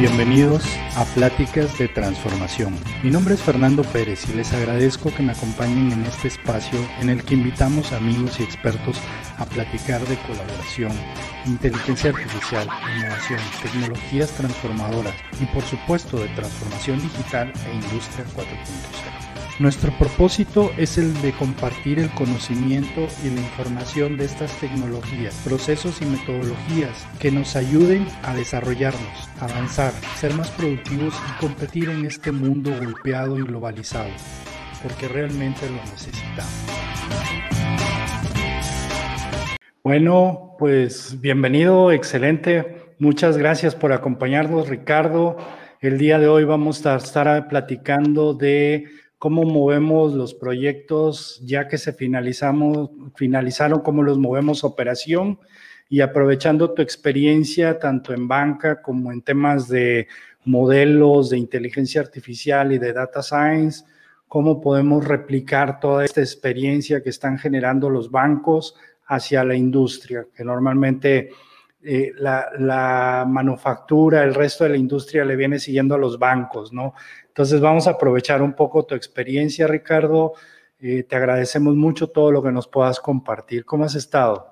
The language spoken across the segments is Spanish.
Bienvenidos a Pláticas de Transformación. Mi nombre es Fernando Pérez y les agradezco que me acompañen en este espacio en el que invitamos amigos y expertos a platicar de colaboración, inteligencia artificial, innovación, tecnologías transformadoras y por supuesto de transformación digital e industria 4.0. Nuestro propósito es el de compartir el conocimiento y la información de estas tecnologías, procesos y metodologías que nos ayuden a desarrollarnos, avanzar, ser más productivos y competir en este mundo golpeado y globalizado, porque realmente lo necesitamos. Bueno, pues bienvenido, excelente. Muchas gracias por acompañarnos, Ricardo. El día de hoy vamos a estar platicando de cómo movemos los proyectos ya que se finalizamos, finalizaron, cómo los movemos operación y aprovechando tu experiencia tanto en banca como en temas de modelos de inteligencia artificial y de data science, cómo podemos replicar toda esta experiencia que están generando los bancos hacia la industria, que normalmente eh, la, la, manufactura, el resto de la industria le viene siguiendo a los bancos, ¿no? Entonces vamos a aprovechar un poco tu experiencia, Ricardo. Eh, te agradecemos mucho todo lo que nos puedas compartir. ¿Cómo has estado?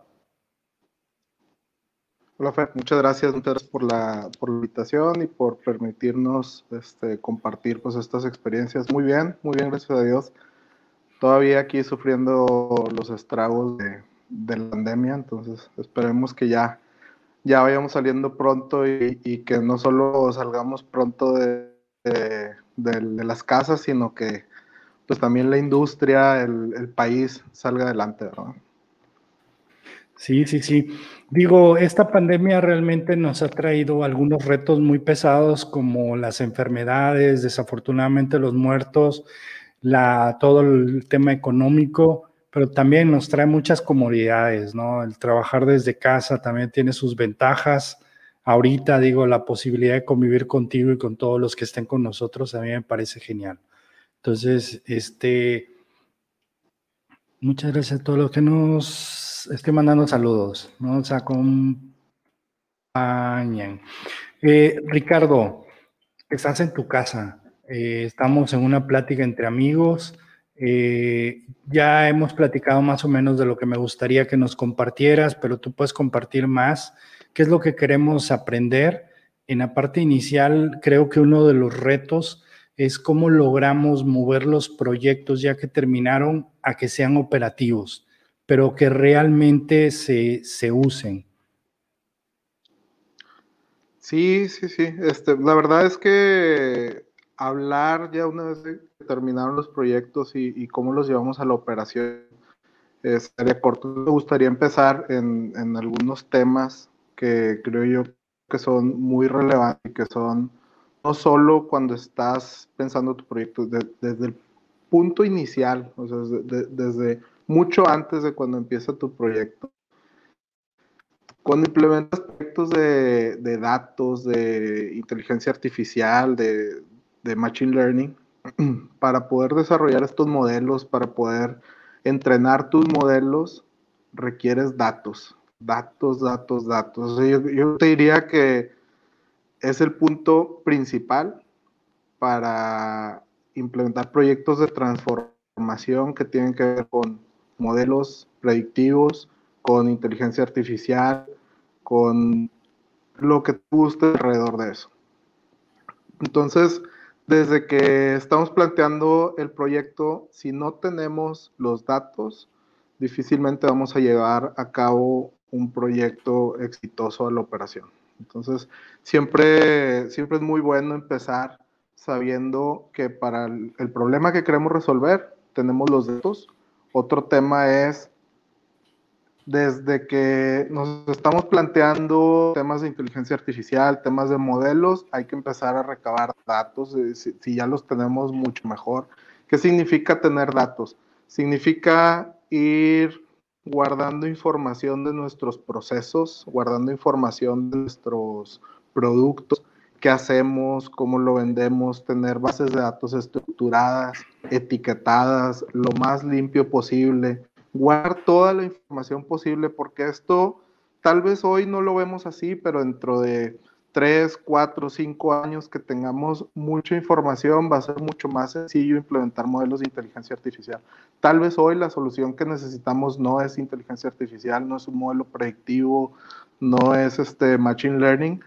Hola, Fer. Muchas gracias, por la, por la invitación y por permitirnos este, compartir pues, estas experiencias. Muy bien, muy bien, gracias a Dios. Todavía aquí sufriendo los estragos de, la pandemia, entonces esperemos que ya, ya vayamos saliendo pronto y, que no solo salgamos pronto de, las casas, sino que pues también la industria, el, país salga adelante. Sí, sí, sí. Digo, esta pandemia realmente nos ha traído algunos retos muy pesados como las enfermedades, desafortunadamente los muertos, la, todo el tema económico, pero también nos trae muchas comodidades, ¿no? El trabajar desde casa también tiene sus ventajas ahorita digo, la posibilidad de convivir contigo y con todos los que estén con nosotros, a mí me parece genial. Entonces, este, muchas gracias a todos los que nos estén mandando saludos, ¿no? sea, acompañan. Eh, Ricardo, estás en tu casa, eh, estamos en una plática entre amigos. Eh, ya hemos platicado más o menos de lo que me gustaría que nos compartieras, pero tú puedes compartir más qué es lo que queremos aprender. En la parte inicial, creo que uno de los retos es cómo logramos mover los proyectos ya que terminaron a que sean operativos, pero que realmente se, usen. Sí, sí, sí. Este, la verdad es que hablar ya una vez que terminaron los proyectos y, cómo los llevamos a la operación sería corto. Me gustaría empezar en, en algunos temas que creo yo que son muy relevantes y que son no solo cuando estás pensando tu proyecto, desde el punto inicial, o sea, desde mucho antes de cuando empieza tu proyecto. Cuando implementas proyectos de, de datos, de inteligencia artificial, de, de machine learning, para poder desarrollar estos modelos, para poder entrenar tus modelos, requieres datos datos, datos, datos. yo, te diría que es el punto principal para implementar proyectos de transformación que tienen que ver con modelos predictivos, con inteligencia artificial, con lo que guste alrededor de eso. Entonces, desde que estamos planteando el proyecto, si no tenemos los datos, difícilmente vamos a llevar a cabo un proyecto exitoso a la operación. Entonces, siempre, siempre es muy bueno empezar sabiendo que para el, problema que queremos resolver tenemos los datos. Otro tema es, desde que nos estamos planteando temas de inteligencia artificial, temas de modelos, hay que empezar a recabar datos. Eh, si, si ya los tenemos, mucho mejor. ¿Qué significa tener datos? Significa ir guardando información de nuestros procesos, guardando información de nuestros productos, qué hacemos, cómo lo vendemos, tener bases de datos estructuradas, etiquetadas, lo más limpio posible, guardar toda la información posible, porque esto tal vez hoy no lo vemos así, pero dentro de 3, 4, 5 años que tengamos mucha información, va a ser mucho más sencillo implementar modelos de inteligencia artificial. Tal vez hoy la solución que necesitamos no es inteligencia artificial, no es un modelo predictivo, no es este machine learning,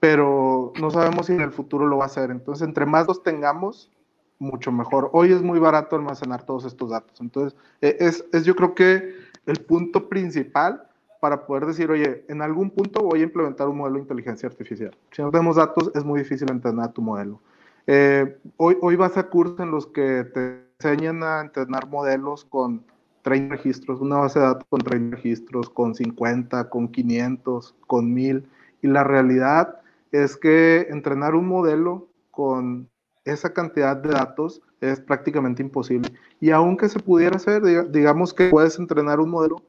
pero no sabemos si en el futuro lo va a hacer. Entonces, entre más los tengamos, mucho mejor. Hoy es muy barato almacenar todos estos datos. Entonces, e, es, es yo creo que el punto principal para poder decir, oye, en algún punto voy a implementar un modelo de inteligencia artificial. Si no tenemos datos, es muy difícil entrenar tu modelo. Eh, hoy, hoy vas a cursos en los que te enseñan a entrenar modelos con 30 registros, una base de datos con 30 registros, con 50, con 500, con 1000. Y la realidad es que entrenar un modelo con esa cantidad de datos es prácticamente imposible. Y aunque se pudiera hacer, digamos que puedes entrenar un modelo,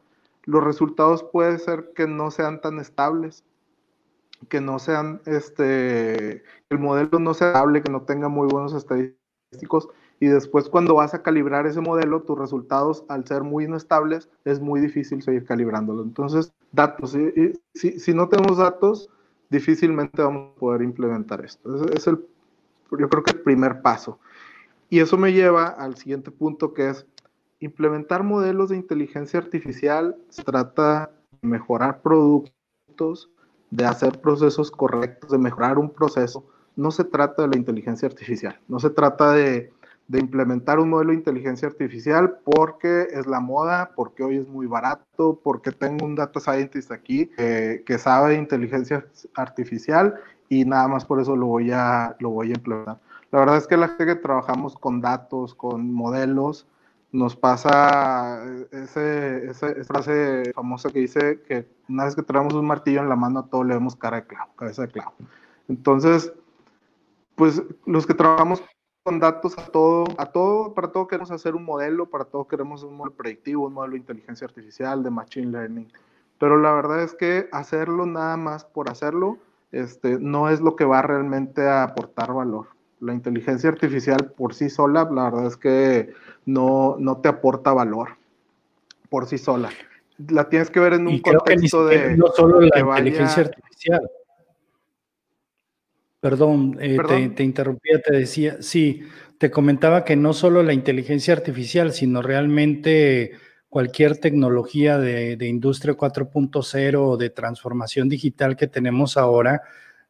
los resultados pueden ser que no sean tan estables, que no sean, este, el modelo no sea estable, que no tenga muy buenos estadísticos. Y después cuando vas a calibrar ese modelo, tus resultados, al ser muy inestables, es muy difícil seguir calibrándolo. Entonces, datos. Si, si no tenemos datos, difícilmente vamos a poder implementar esto. Es, es el, yo creo que el primer paso. Y eso me lleva al siguiente punto que es implementar modelos de inteligencia artificial. Se trata de mejorar productos, de hacer procesos correctos, de mejorar un proceso. No se trata de la inteligencia artificial, no se trata de, implementar un modelo de inteligencia artificial porque es la moda, porque hoy es muy barato, porque tengo un data scientist aquí que sabe de inteligencia artificial y nada más por eso lo voy a, lo voy a implementar. La verdad es que la gente que trabajamos con datos, con modelos, nos pasa ese, esa frase famosa que dice que una vez que traemos un martillo en la mano, a todo le vemos cara de clavo, cabeza de clavo. Entonces, pues los que trabajamos con datos a todo, a todo, para todo queremos hacer un modelo, para todo queremos un modelo predictivo, un modelo de inteligencia artificial, de machine learning. Pero la verdad es que hacerlo nada más por hacerlo, este, no es lo que va realmente a aportar valor. La inteligencia artificial por sí sola, la verdad es que no, no te aporta valor por sí sola. La tienes que ver en un contexto de... No solo la inteligencia artificial. Perdón, eh, Te, te, interrumpía, te decía, sí, te comentaba que no solo la inteligencia artificial, sino realmente cualquier tecnología de, industria 4.0 o de transformación digital que tenemos ahora,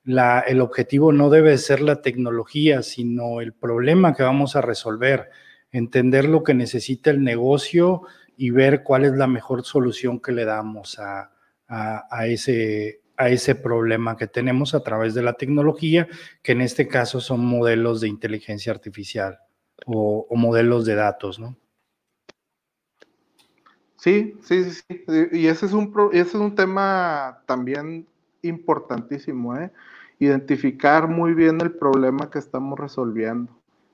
el objetivo no debe ser la tecnología, sino el problema que vamos a resolver, entender lo que necesita el negocio y ver cuál es la mejor solución que le damos a, ese, a ese problema que tenemos a través de la tecnología, que en este caso son modelos de inteligencia artificial o, o modelos de datos, ¿no? Sí, sí, sí, Y ese es un, ese es un tema también importantísimo, ¿eh? Identificar muy bien el problema que estamos resolviendo.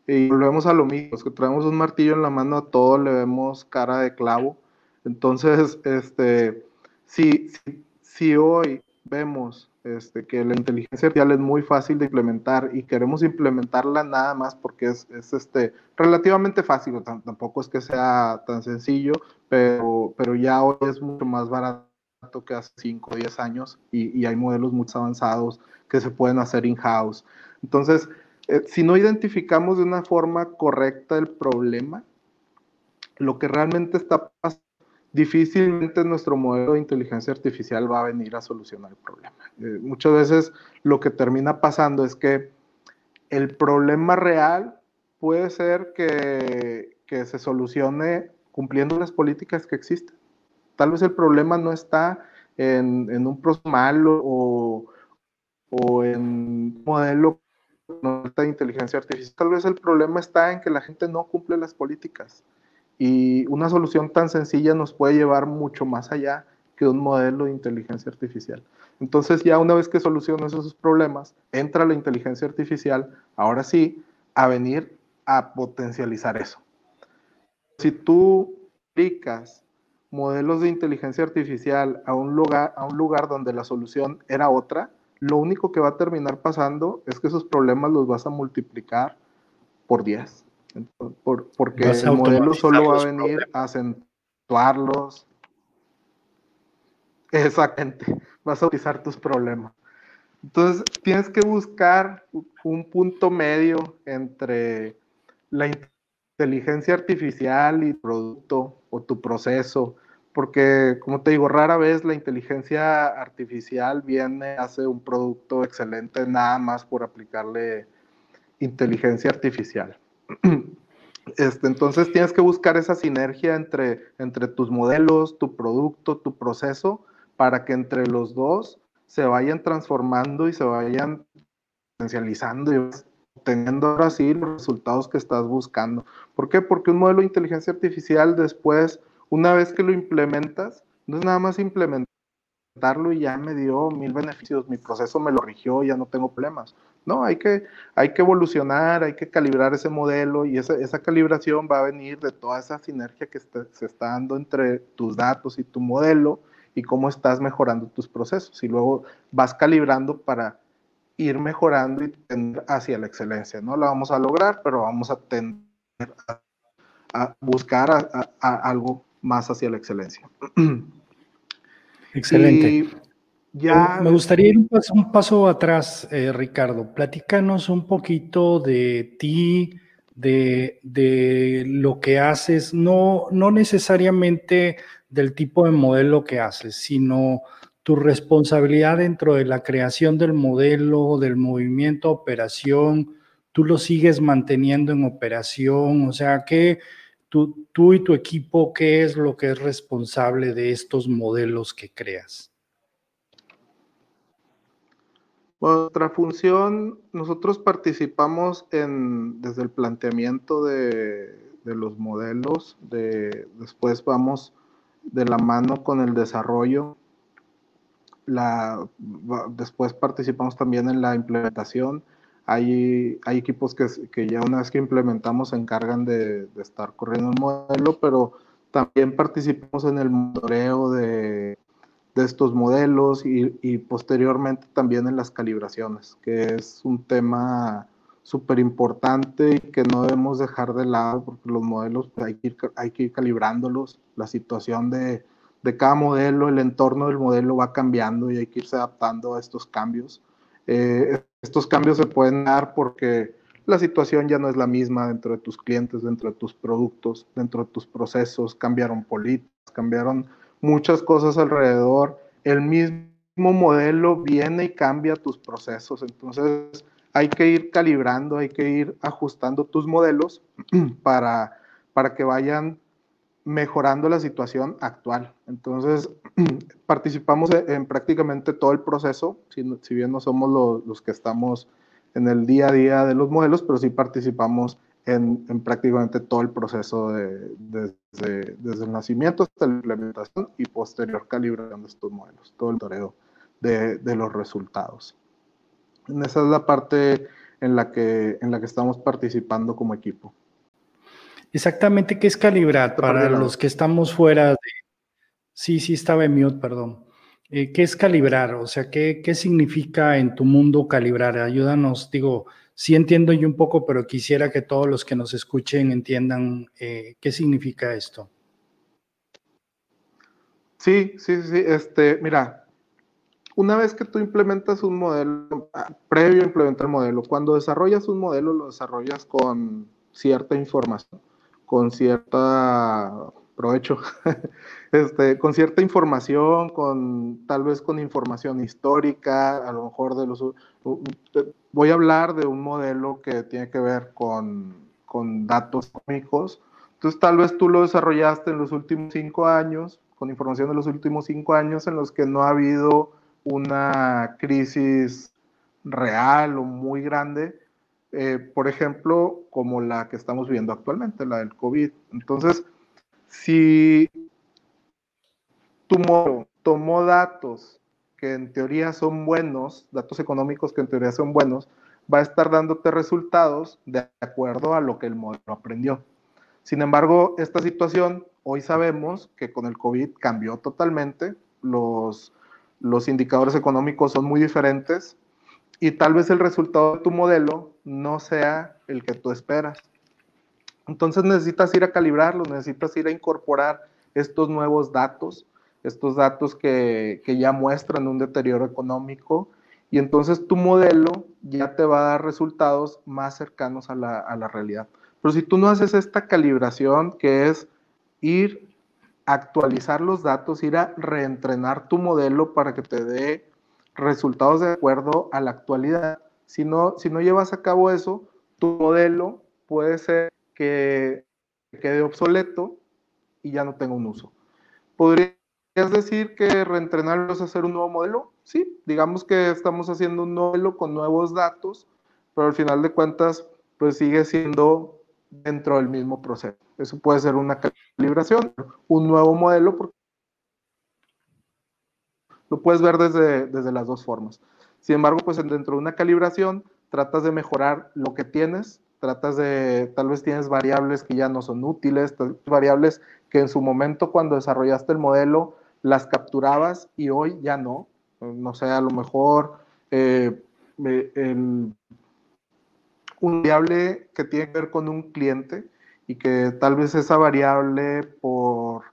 Y volvemos a lo mismo, que traemos un martillo en la mano a todo le vemos cara de clavo. Entonces, este, si, si, si hoy vemos este, que la inteligencia artificial es muy fácil de implementar y queremos implementarla nada más porque es, es este, relativamente fácil, tampoco es que sea tan sencillo, pero, pero ya hoy es mucho más barato que hace 5 o 10 años y, y, hay modelos muy avanzados que se pueden hacer in-house. Entonces, eh, si no identificamos de una forma correcta el problema, lo que realmente está pasando difícilmente nuestro modelo de inteligencia artificial va a venir a solucionar el problema. Eh, muchas veces lo que termina pasando es que el problema real puede ser que, que se solucione cumpliendo las políticas que existen. Tal vez el problema no está en, en un proceso malo o, o en modelo de inteligencia artificial. Tal vez el problema está en que la gente no cumple las políticas. Y una solución tan sencilla nos puede llevar mucho más allá que un modelo de inteligencia artificial. Entonces ya una vez que solucionas esos problemas, entra la inteligencia artificial, ahora sí, a venir a potencializar eso. Si tú aplicas modelos de inteligencia artificial a un lugar, a un lugar donde la solución era otra, lo único que va a terminar pasando es que esos problemas los vas a multiplicar por 10 porque el modelo solo va a venir a acentuarlos. Exactamente, vas a utilizar tus problemas. Entonces, tienes que buscar un punto medio entre la inteligencia artificial y producto o tu proceso, porque como te digo, rara vez la inteligencia artificial viene, hace un producto excelente nada más por aplicarle inteligencia artificial. Este, entonces tienes que buscar esa sinergia entre, entre tus modelos, tu producto, tu proceso, para que entre los dos se vayan transformando y se vayan potencializando y teniendo ahora sí los resultados que estás buscando. ¿Por qué? Porque un modelo de inteligencia artificial después, una vez que lo implementas, no es nada más implementarlo y ya me dio mil beneficios, mi proceso me lo rigió, ya no tengo problemas. No, hay que, hay que evolucionar, hay que calibrar ese modelo y esa, esa calibración va a venir de toda esa sinergia que se está dando entre tus datos y tu modelo y cómo estás mejorando tus procesos. Y luego vas calibrando para ir mejorando y tender hacia la excelencia. No la vamos a lograr, pero vamos a tender a, buscar algo más hacia la excelencia. Excelente. ya... Me gustaría ir un paso, atrás, eh, Ricardo. Platícanos un poquito de ti, de, de, lo que haces, no, no necesariamente del tipo de modelo que haces, sino tu responsabilidad dentro de la creación del modelo, del movimiento, operación, tú lo sigues manteniendo en operación, o sea, que tú, y tu equipo, ¿qué es lo que es responsable de estos modelos que creas? Otra función, nosotros participamos en, desde el planteamiento de, los modelos, de, después vamos de la mano con el desarrollo después participamos también en la implementación. Hay, hay equipos que, que, ya una vez que implementamos se encargan de, de, estar corriendo el modelo, pero también participamos en el monitoreo de, de estos modelos y, y, posteriormente también en las calibraciones, que es un tema súper importante y que no debemos dejar de lado porque los modelos pues, hay, que ir, hay que ir calibrándolos, la situación de, de cada modelo, el entorno del modelo va cambiando y hay que irse adaptando a estos cambios. Eh, estos cambios se pueden dar porque la situación ya no es la misma dentro de tus clientes, dentro de tus productos, dentro de tus procesos, cambiaron políticas, cambiaron muchas cosas alrededor. El mismo modelo viene y cambia tus procesos, entonces hay que ir calibrando, hay que ir ajustando tus modelos para, para que vayan mejorando la situación actual. Entonces, participamos en, prácticamente todo el proceso, si, bien no somos los, que estamos en el día a día de los modelos, pero sí participamos en, prácticamente todo el proceso de, desde, el nacimiento hasta la implementación y posterior calibración de estos modelos, todo el toreo de, los resultados. Esa es la parte en la que estamos participando como equipo. Exactamente, ¿qué es calibrar? Para los que estamos fuera de... Sí, sí, estaba en mute, perdón. Eh, ¿Qué es calibrar? O sea, ¿qué, ¿qué significa en tu mundo calibrar? Ayúdanos, digo, sí entiendo yo un poco, pero quisiera que todos los que nos escuchen entiendan eh, qué significa esto. Sí, sí, sí, este, mira, una vez que tú implementas un modelo, ah, previo a implementar el modelo, cuando desarrollas un modelo, lo desarrollas con cierta información con cierta provecho, este, con cierta información, con tal vez con información histórica, a lo mejor de los... Voy a hablar de un modelo que tiene que ver con, con datos económicos. Entonces tal vez tú lo desarrollaste en los últimos cinco años, con información de los últimos cinco años en los que no ha habido una crisis real o muy grande, eh, por ejemplo, como la que estamos viendo actualmente, la del COVID. Entonces, si tu modelo tomó datos que en teoría son buenos, datos económicos que en teoría son buenos, va a estar dándote resultados de acuerdo a lo que el modelo aprendió. Sin embargo, esta situación, hoy sabemos que con el COVID cambió totalmente, los, los indicadores económicos son muy diferentes, y tal vez el resultado de tu modelo no sea el que tú esperas. Entonces necesitas ir a calibrarlo, necesitas ir a incorporar estos nuevos datos, estos datos que, que ya muestran un deterioro económico y entonces tu modelo ya te va a dar resultados más cercanos a la, a la realidad. Pero si tú no haces esta calibración, que es ir a actualizar los datos, ir a reentrenar tu modelo para que te dé resultados de acuerdo a la actualidad, si no, llevas a cabo eso, tu modelo puede ser que quede obsoleto y ya no tenga un uso. ¿Podrías decir que reentrenarlo es hacer un nuevo modelo? Sí, digamos que estamos haciendo un modelo con nuevos datos, pero al final de cuentas, pues sigue siendo dentro del mismo proceso. Eso puede ser una calibración, un nuevo modelo, porque lo puedes ver desde, desde las dos formas. Sin embargo, pues dentro de una calibración tratas de mejorar lo que tienes, tratas de, tal vez tienes variables que ya no son útiles, variables que en su momento cuando desarrollaste el modelo las capturabas y hoy ya no. No sé, a lo mejor eh, un variable que tiene que ver con un cliente y que tal vez esa variable por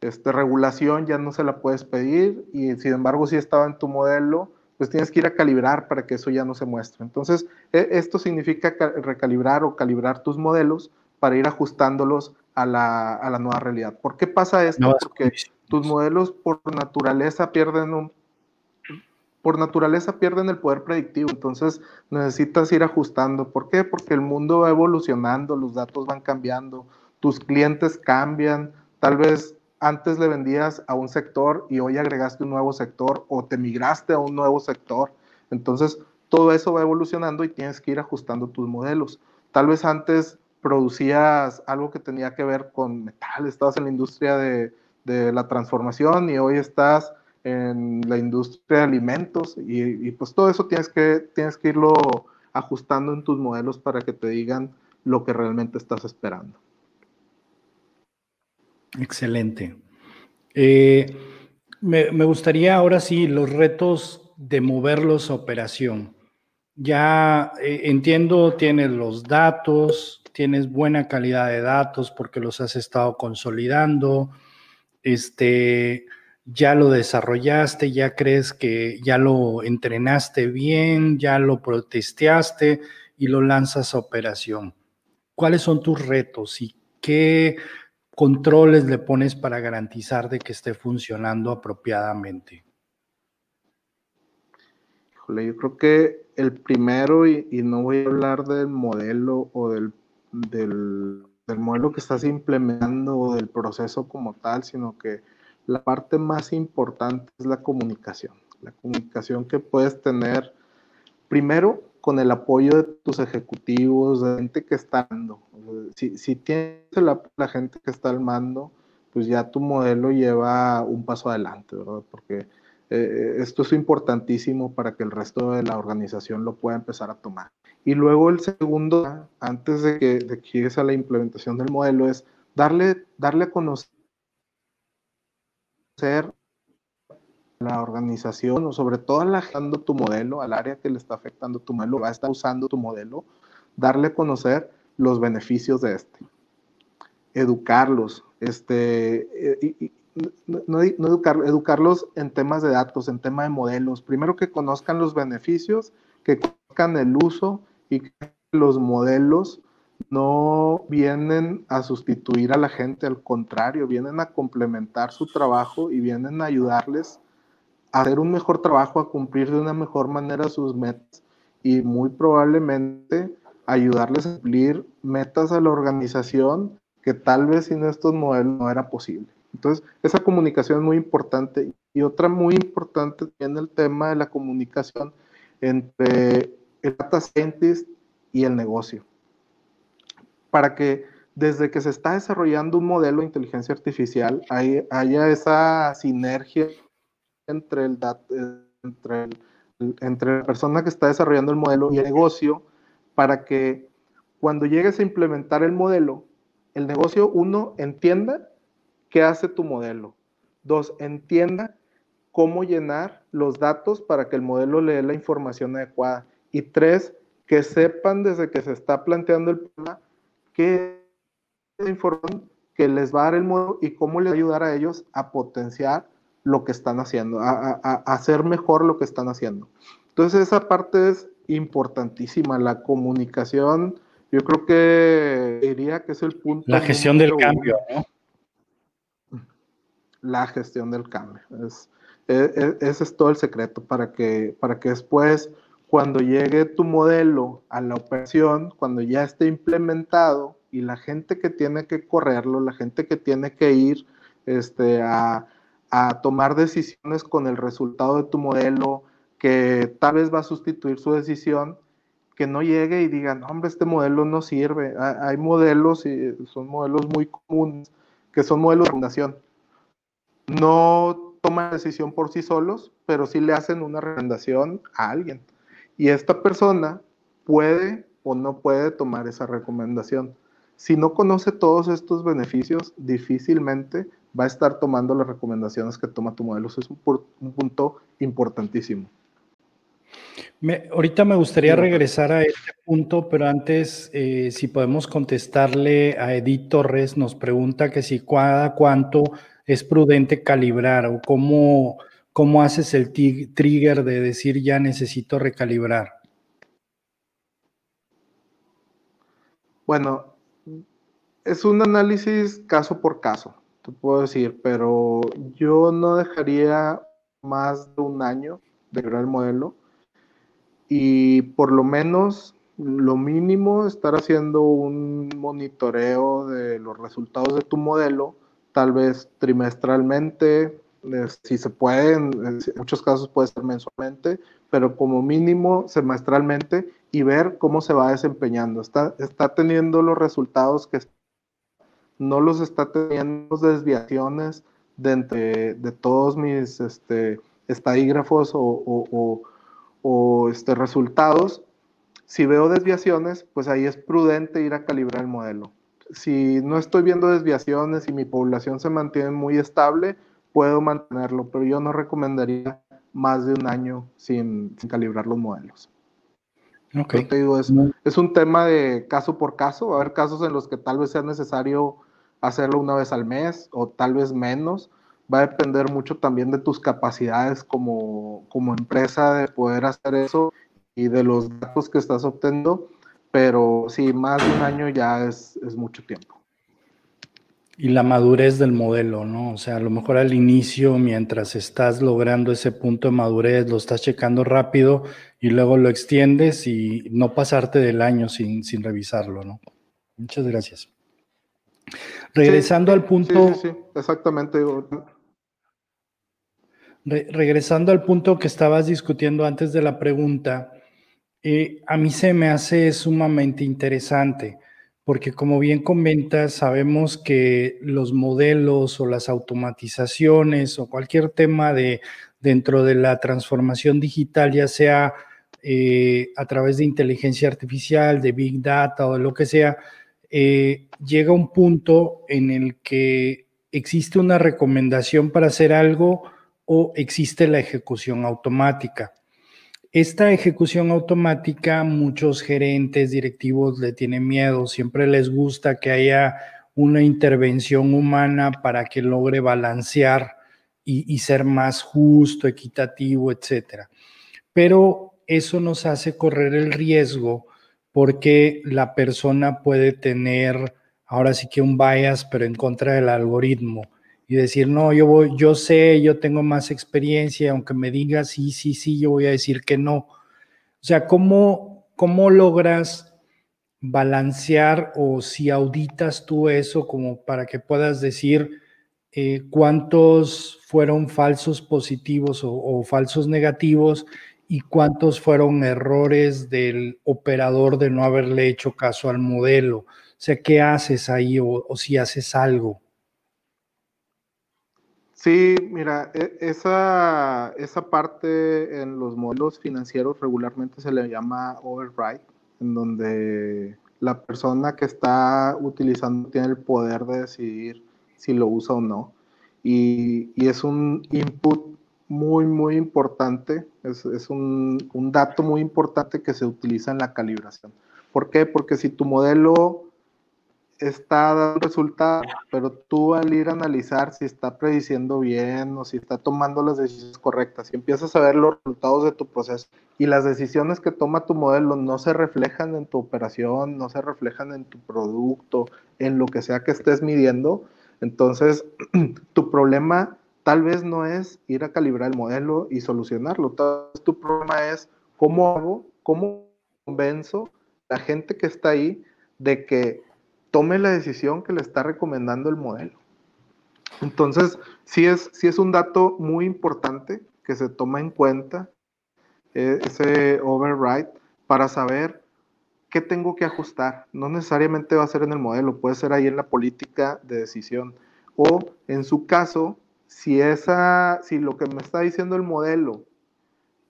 este, regulación ya no se la puedes pedir y sin embargo si estaba en tu modelo, pues tienes que ir a calibrar para que eso ya no se muestre. Entonces, e, esto significa recalibrar o calibrar tus modelos para ir ajustándolos a la, a la nueva realidad. ¿Por qué pasa esto? Porque tus modelos por naturaleza pierden un, por naturaleza pierden el poder predictivo, entonces necesitas ir ajustando. ¿Por qué? Porque el mundo va evolucionando, los datos van cambiando, tus clientes cambian, tal vez antes le vendías a un sector y hoy agregaste un nuevo sector o te migraste a un nuevo sector. Entonces, todo eso va evolucionando y tienes que ir ajustando tus modelos. Tal vez antes producías algo que tenía que ver con metal, estabas en la industria de, de la transformación y hoy estás en la industria de alimentos y, pues todo eso tienes que, tienes que irlo ajustando en tus modelos para que te digan lo que realmente estás esperando. Excelente. Eh, me, gustaría ahora sí los retos de moverlos a operación. Ya eh, entiendo, tienes los datos, tienes buena calidad de datos porque los has estado consolidando, este, ya lo desarrollaste, ya crees que ya lo entrenaste bien, ya lo protesteaste y lo lanzas a operación. ¿Cuáles son tus retos y qué controles le pones para garantizar de que esté funcionando apropiadamente? Híjole, yo creo que el primero, y, no voy a hablar del modelo o del, del, del modelo que estás implementando o del proceso como tal, sino que la parte más importante es la comunicación. La comunicación que puedes tener primero con el apoyo de tus ejecutivos, de gente que está al mando. Si, si tienes la, gente que está al mando, pues ya tu modelo lleva un paso adelante, ¿verdad? Porque eh, esto es importantísimo para que el resto de la organización lo pueda empezar a tomar. Y luego el segundo, antes de que, de que llegues a la implementación del modelo, es darle, darle a conocer la organización o sobre todo alejando tu modelo, al área que le está afectando tu modelo, va a estar usando tu modelo, darle a conocer los beneficios de este. Educarlos, este, y, no, educar, educarlos en temas de datos, en tema de modelos. Primero que conozcan los beneficios, que conozcan el uso y que los modelos no vienen a sustituir a la gente, al contrario, vienen a complementar su trabajo y vienen a ayudarles hacer un mejor trabajo, a cumplir de una mejor manera sus metas y muy probablemente ayudarles a cumplir metas a la organización que tal vez sin estos modelos no era posible. Entonces, esa comunicación es muy importante. Y otra muy importante también el tema de la comunicación entre el data scientist y el negocio para que desde que se está desarrollando un modelo de inteligencia artificial haya esa sinergia entre, el, entre, entre la persona que está desarrollando el modelo y el negocio para que cuando llegues a implementar el modelo, el negocio, uno, entienda qué hace tu modelo. Dos, entienda cómo llenar los datos para que el modelo le dé la información adecuada. Y tres, que sepan desde que se está planteando el problema qué información que les va a dar el modelo y cómo les va a ayudar a ellos a potenciar lo que están haciendo, a, hacer mejor lo que están haciendo. Entonces esa parte es importantísima, la comunicación, yo creo que diría que es el punto. La gestión del cambio, ¿no? La gestión del cambio. Es, e, e, ese es todo el secreto para que, para que después, cuando llegue tu modelo a la operación, cuando ya esté implementado y la gente que tiene que correrlo, la gente que tiene que ir este, a, a tomar decisiones con el resultado de tu modelo, que tal vez va a sustituir su decisión, que no llegue y diga, no, hombre, este modelo no sirve. Hay modelos y son modelos muy comunes que son modelos de fundación. No toman decisión por sí solos, pero sí le hacen una recomendación a alguien. Y esta persona puede o no puede tomar esa recomendación. Si no conoce todos estos beneficios, difícilmente va a estar tomando las recomendaciones que toma tu modelo. Eso es un punto importantísimo ahorita me gustaría regresar a este punto, pero antes, eh, si podemos contestarle a Edith Torres, nos pregunta que si cada cuánto es prudente calibrar o cómo, cómo haces el trigger de decir ya necesito recalibrar. Bueno, es un análisis caso por caso, te puedo decir, pero yo no dejaría más de un año de crear el modelo y por lo menos lo mínimo estar haciendo un monitoreo de los resultados de tu modelo, tal vez trimestralmente, si se puede, en muchos casos puede ser mensualmente, pero como mínimo semestralmente y ver cómo se va desempeñando. Está, está teniendo los resultados que no los está teniendo desviaciones de entre de todos mis este, estadígrafos o o este, resultados, si veo desviaciones, pues ahí es prudente ir a calibrar el modelo. Si no estoy viendo desviaciones y mi población se mantiene muy estable, puedo mantenerlo, pero yo no recomendaría más de un año sin, calibrar los modelos. Okay. Te digo, es, es, un tema de caso por caso. Va a haber casos en los que tal vez sea necesario hacerlo una vez al mes o tal vez menos va a depender mucho también de tus capacidades como, empresa de poder hacer eso y de los datos que estás obteniendo, pero sí, más de un año ya es, mucho tiempo. Y la madurez del modelo, ¿no? O sea, a lo mejor al inicio, mientras estás logrando ese punto de madurez, lo estás checando rápido y luego lo extiendes y no pasarte del año sin, sin revisarlo, ¿no? Muchas gracias. Regresando al punto. Sí, sí, sí, exactamente regresando al punto que estabas discutiendo antes de la pregunta, eh, a mí se me hace sumamente interesante, porque como bien comentas, sabemos que los modelos o las automatizaciones o cualquier tema de dentro de la transformación digital, ya sea eh, a través de inteligencia artificial, de big data o de lo que sea, eh, llega un punto en el que existe una recomendación para hacer algo o existe la ejecución automática. Esta ejecución automática, muchos gerentes, directivos le tienen miedo, siempre les gusta que haya una intervención humana para que logre balancear y, ser más justo, equitativo, etc. Pero eso nos hace correr el riesgo porque la persona puede tener ahora sí que un bias, pero en contra del algoritmo y decir, no, yo, voy, yo sé, yo tengo más experiencia, aunque me digas sí, sí, sí, yo voy a decir que no. O sea, ¿cómo, cómo logras balancear o si auditas tú eso como para que puedas decir eh, cuántos fueron falsos positivos o, falsos negativos y cuántos fueron errores del operador de no haberle hecho caso al modelo? O sea, ¿qué haces ahí o si haces algo? Sí, mira, e, esa, esa parte en los modelos financieros regularmente se le llama override, en donde la persona que está utilizando tiene el poder de decidir si lo usa o no. Y, es un input muy, muy importante, es, un, un, dato muy importante que se utiliza en la calibración. ¿Por qué? Porque si tu modelo está dando resultados, pero tú al ir a analizar si está prediciendo bien o si está tomando las decisiones correctas, y empiezas a ver los resultados de tu proceso y las decisiones que toma tu modelo no se reflejan en tu operación, no se reflejan en tu producto, en lo que sea que estés midiendo, entonces tu problema tal vez no es ir a calibrar el modelo y solucionarlo, tal vez tu problema es cómo hago, cómo convenzo a la gente que está ahí de que tome la decisión que le está recomendando el modelo. Entonces, sí es, sí es un dato muy importante que se toma en cuenta eh, ese override para saber qué tengo que ajustar. No necesariamente va a ser en el modelo, puede ser ahí en la política de decisión. O en su caso, si, esa, si lo que me está diciendo el modelo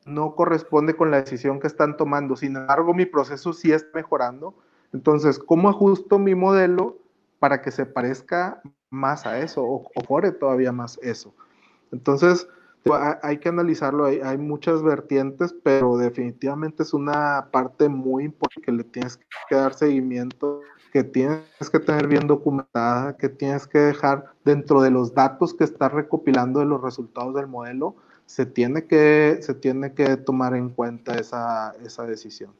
no corresponde con la decisión que están tomando, sin embargo mi proceso sí está mejorando, entonces, ¿cómo ajusto mi modelo para que se parezca más a eso o, o todavía más eso? Entonces, hay que analizarlo, hay, hay, muchas vertientes, pero definitivamente es una parte muy importante que le tienes que dar seguimiento, que tienes que tener bien documentada, que tienes que dejar dentro de los datos que estás recopilando de los resultados del modelo, se tiene que, se tiene que tomar en cuenta esa, esa decisión.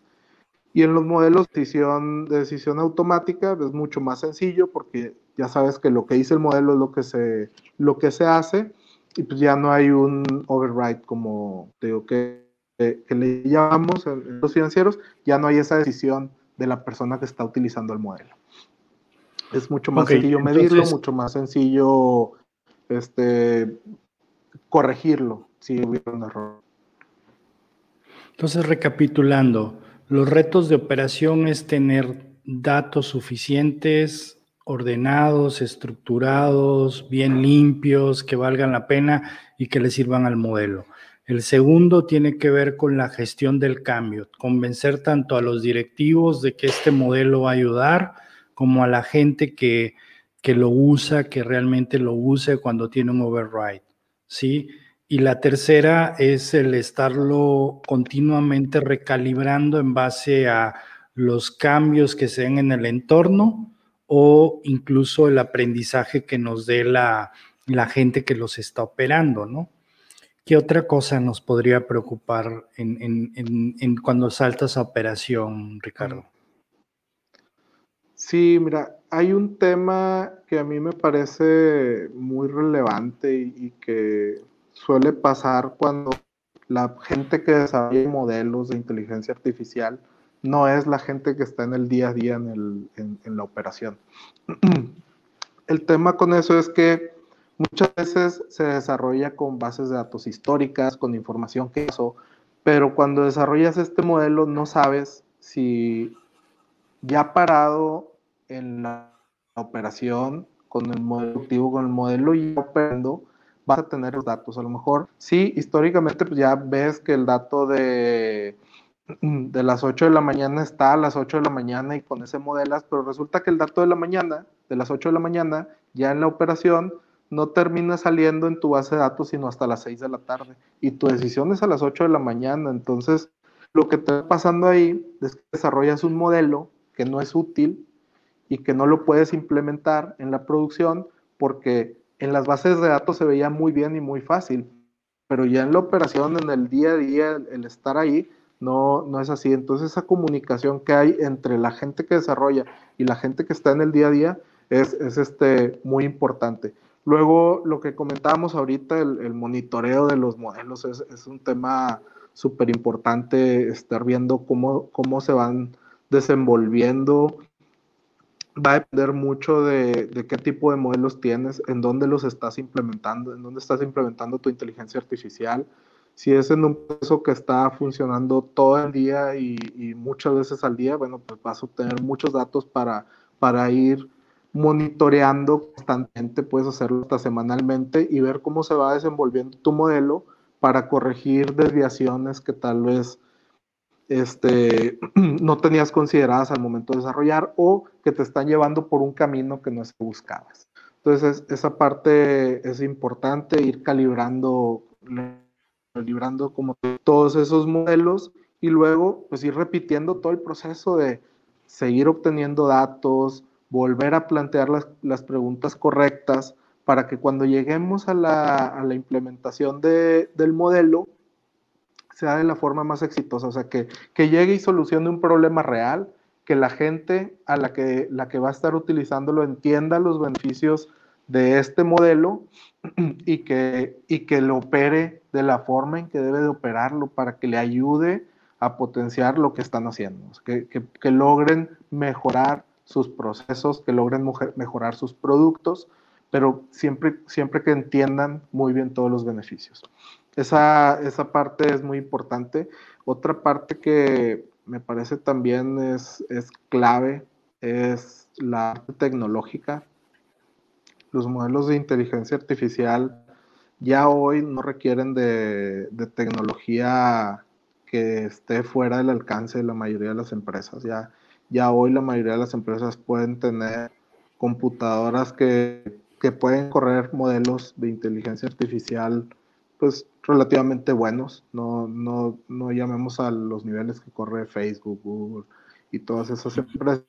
Y en los modelos de decisión, de decisión automática es mucho más sencillo porque ya sabes que lo que dice el modelo es lo que se, lo que se hace y pues ya no hay un override como digo que, que, le llamamos en, los financieros, ya no hay esa decisión de la persona que está utilizando el modelo. Es mucho más sencillo medirlo, mucho más sencillo este, corregirlo si hubiera un error. Entonces, recapitulando, los retos de operación es tener datos suficientes, ordenados, estructurados, bien limpios, que valgan la pena y que le sirvan al modelo. El segundo tiene que ver con la gestión del cambio, convencer tanto a los directivos de que este modelo va a ayudar, como a la gente que, que lo usa, que realmente lo use cuando tiene un override. ¿sí? Y la tercera es el estarlo continuamente recalibrando en base a los cambios que se den en el entorno o incluso el aprendizaje que nos dé la, gente que los está operando, ¿no? ¿Qué otra cosa nos podría preocupar en, cuando saltas a operación, Ricardo? Sí, mira, hay un tema que a mí me parece muy relevante y que suele pasar cuando la gente que desarrolla modelos de inteligencia artificial no es la gente que está en el día a día en, la operación. El tema con eso es que muchas veces se desarrolla con bases de datos históricas, con información que eso, pero cuando desarrollas este modelo no sabes si ya parado en la operación con el modelo activo, con el modelo ya operando, vas a tener los datos. A lo mejor, sí, históricamente pues ya ves que el dato de, de las 8 de la mañana está a las 8 de la mañana y con ese modelas, pero resulta que el dato de la mañana, de las 8 de la mañana, ya en la operación, no termina saliendo en tu base de datos sino hasta las 6 de la tarde. Y tu decisión es a las 8 de la mañana. Entonces, lo que está pasando ahí es que desarrollas un modelo que no es útil y que no lo puedes implementar en la producción porque en las bases de datos se veía muy bien y muy fácil, pero ya en la operación, en el día a día, el estar ahí, no, no es así. Entonces esa comunicación que hay entre la gente que desarrolla y la gente que está en el día a día es, es este, muy importante. Luego, lo que comentábamos ahorita, el, monitoreo de los modelos es, un tema súper importante, estar viendo cómo, cómo se van desenvolviendo va a depender mucho de, qué tipo de modelos tienes, en dónde los estás implementando, en dónde estás implementando tu inteligencia artificial. Si es en un proceso que está funcionando todo el día y, muchas veces al día, bueno, pues vas a obtener muchos datos para, para ir monitoreando constantemente, puedes hacerlo hasta semanalmente y ver cómo se va desenvolviendo tu modelo para corregir desviaciones que tal vez este, no tenías consideradas al momento de desarrollar o que te están llevando por un camino que no que buscabas. Entonces, esa parte es importante, ir calibrando, calibrando como todos esos modelos y luego pues ir repitiendo todo el proceso de seguir obteniendo datos, volver a plantear las, preguntas correctas para que cuando lleguemos a la, implementación del modelo sea de la forma más exitosa, o sea, que, que llegue y solucione un problema real, que la gente a la que, la que va a estar utilizándolo entienda los beneficios de este modelo y que, y que lo opere de la forma en que debe de operarlo para que le ayude a potenciar lo que están haciendo, que, que, logren mejorar sus procesos, que logren mejorar sus productos, pero siempre, siempre que entiendan muy bien todos los beneficios. Esa, esa parte es muy importante. Otra parte que me parece también es, es clave es la parte tecnológica los modelos de inteligencia artificial ya hoy no requieren de, tecnología que esté fuera del alcance de la mayoría de las empresas. Ya, ya hoy la mayoría de las empresas pueden tener computadoras que, pueden correr modelos de inteligencia artificial pues relativamente buenos. No, no, no llamemos a los niveles que corre Facebook, Google y todas esas empresas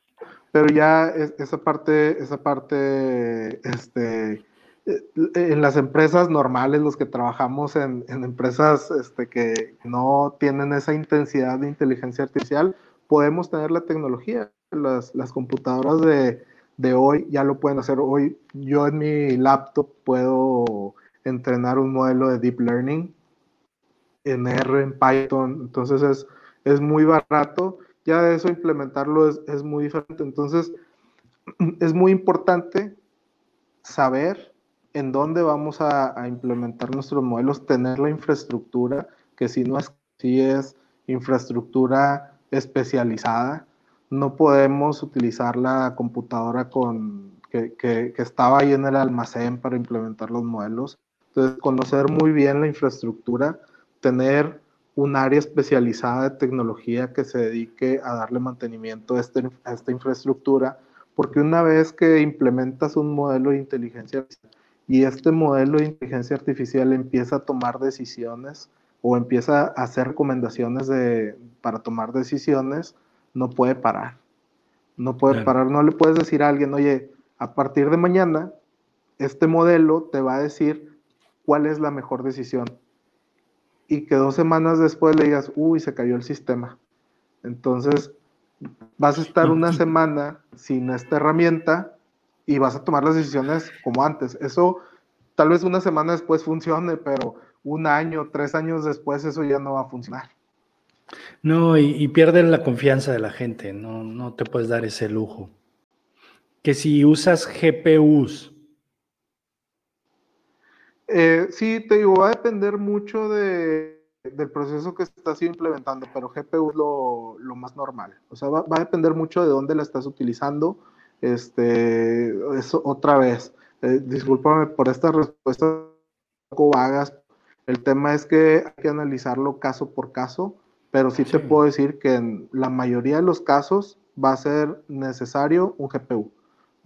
pero ya esa parte, esa parte, este, eh, en las empresas normales, los que trabajamos en, empresas este, que no tienen esa intensidad de inteligencia artificial, podemos tener la tecnología. Las, computadoras de, hoy ya lo pueden hacer. Hoy yo en mi laptop puedo entrenar un modelo de deep learning en R, en Python, entonces es, es muy barato ya eso implementarlo es, muy diferente. Entonces, es muy importante saber en dónde vamos a, implementar nuestros modelos, tener la infraestructura, que si no es, si es infraestructura especializada, no podemos utilizar la computadora con, que, que, estaba ahí en el almacén para implementar los modelos. Entonces, conocer muy bien la infraestructura, tener un área especializada de tecnología que se dedique a darle mantenimiento a, este, esta infraestructura, porque una vez que implementas un modelo de inteligencia artificial y este modelo de inteligencia artificial empieza a tomar decisiones o empieza a hacer recomendaciones de, para tomar decisiones, no puede parar. No puede parar, no le puedes decir a alguien, oye, a partir de mañana, este modelo te va a decir cuál es la mejor decisión y que dos semanas después le digas, uy, se cayó el sistema. Entonces, vas a estar una semana sin esta herramienta y vas a tomar las decisiones como antes. Eso tal vez una semana después funcione, pero un año, tres años después eso ya no va a funcionar. No, y, y pierden la confianza de la gente, no, no te puedes dar ese lujo. Que si usas GPUs eh, sí, te digo, va a depender mucho de, del proceso que estás implementando, pero GPU es lo, más normal. O sea, va, a depender mucho de dónde la estás utilizando. Este, eso otra vez. Eh, discúlpame por estas respuestas un poco vagas. El tema es que hay que analizarlo caso por caso, pero sí, te puedo decir que en la mayoría de los casos va a ser necesario un GPU.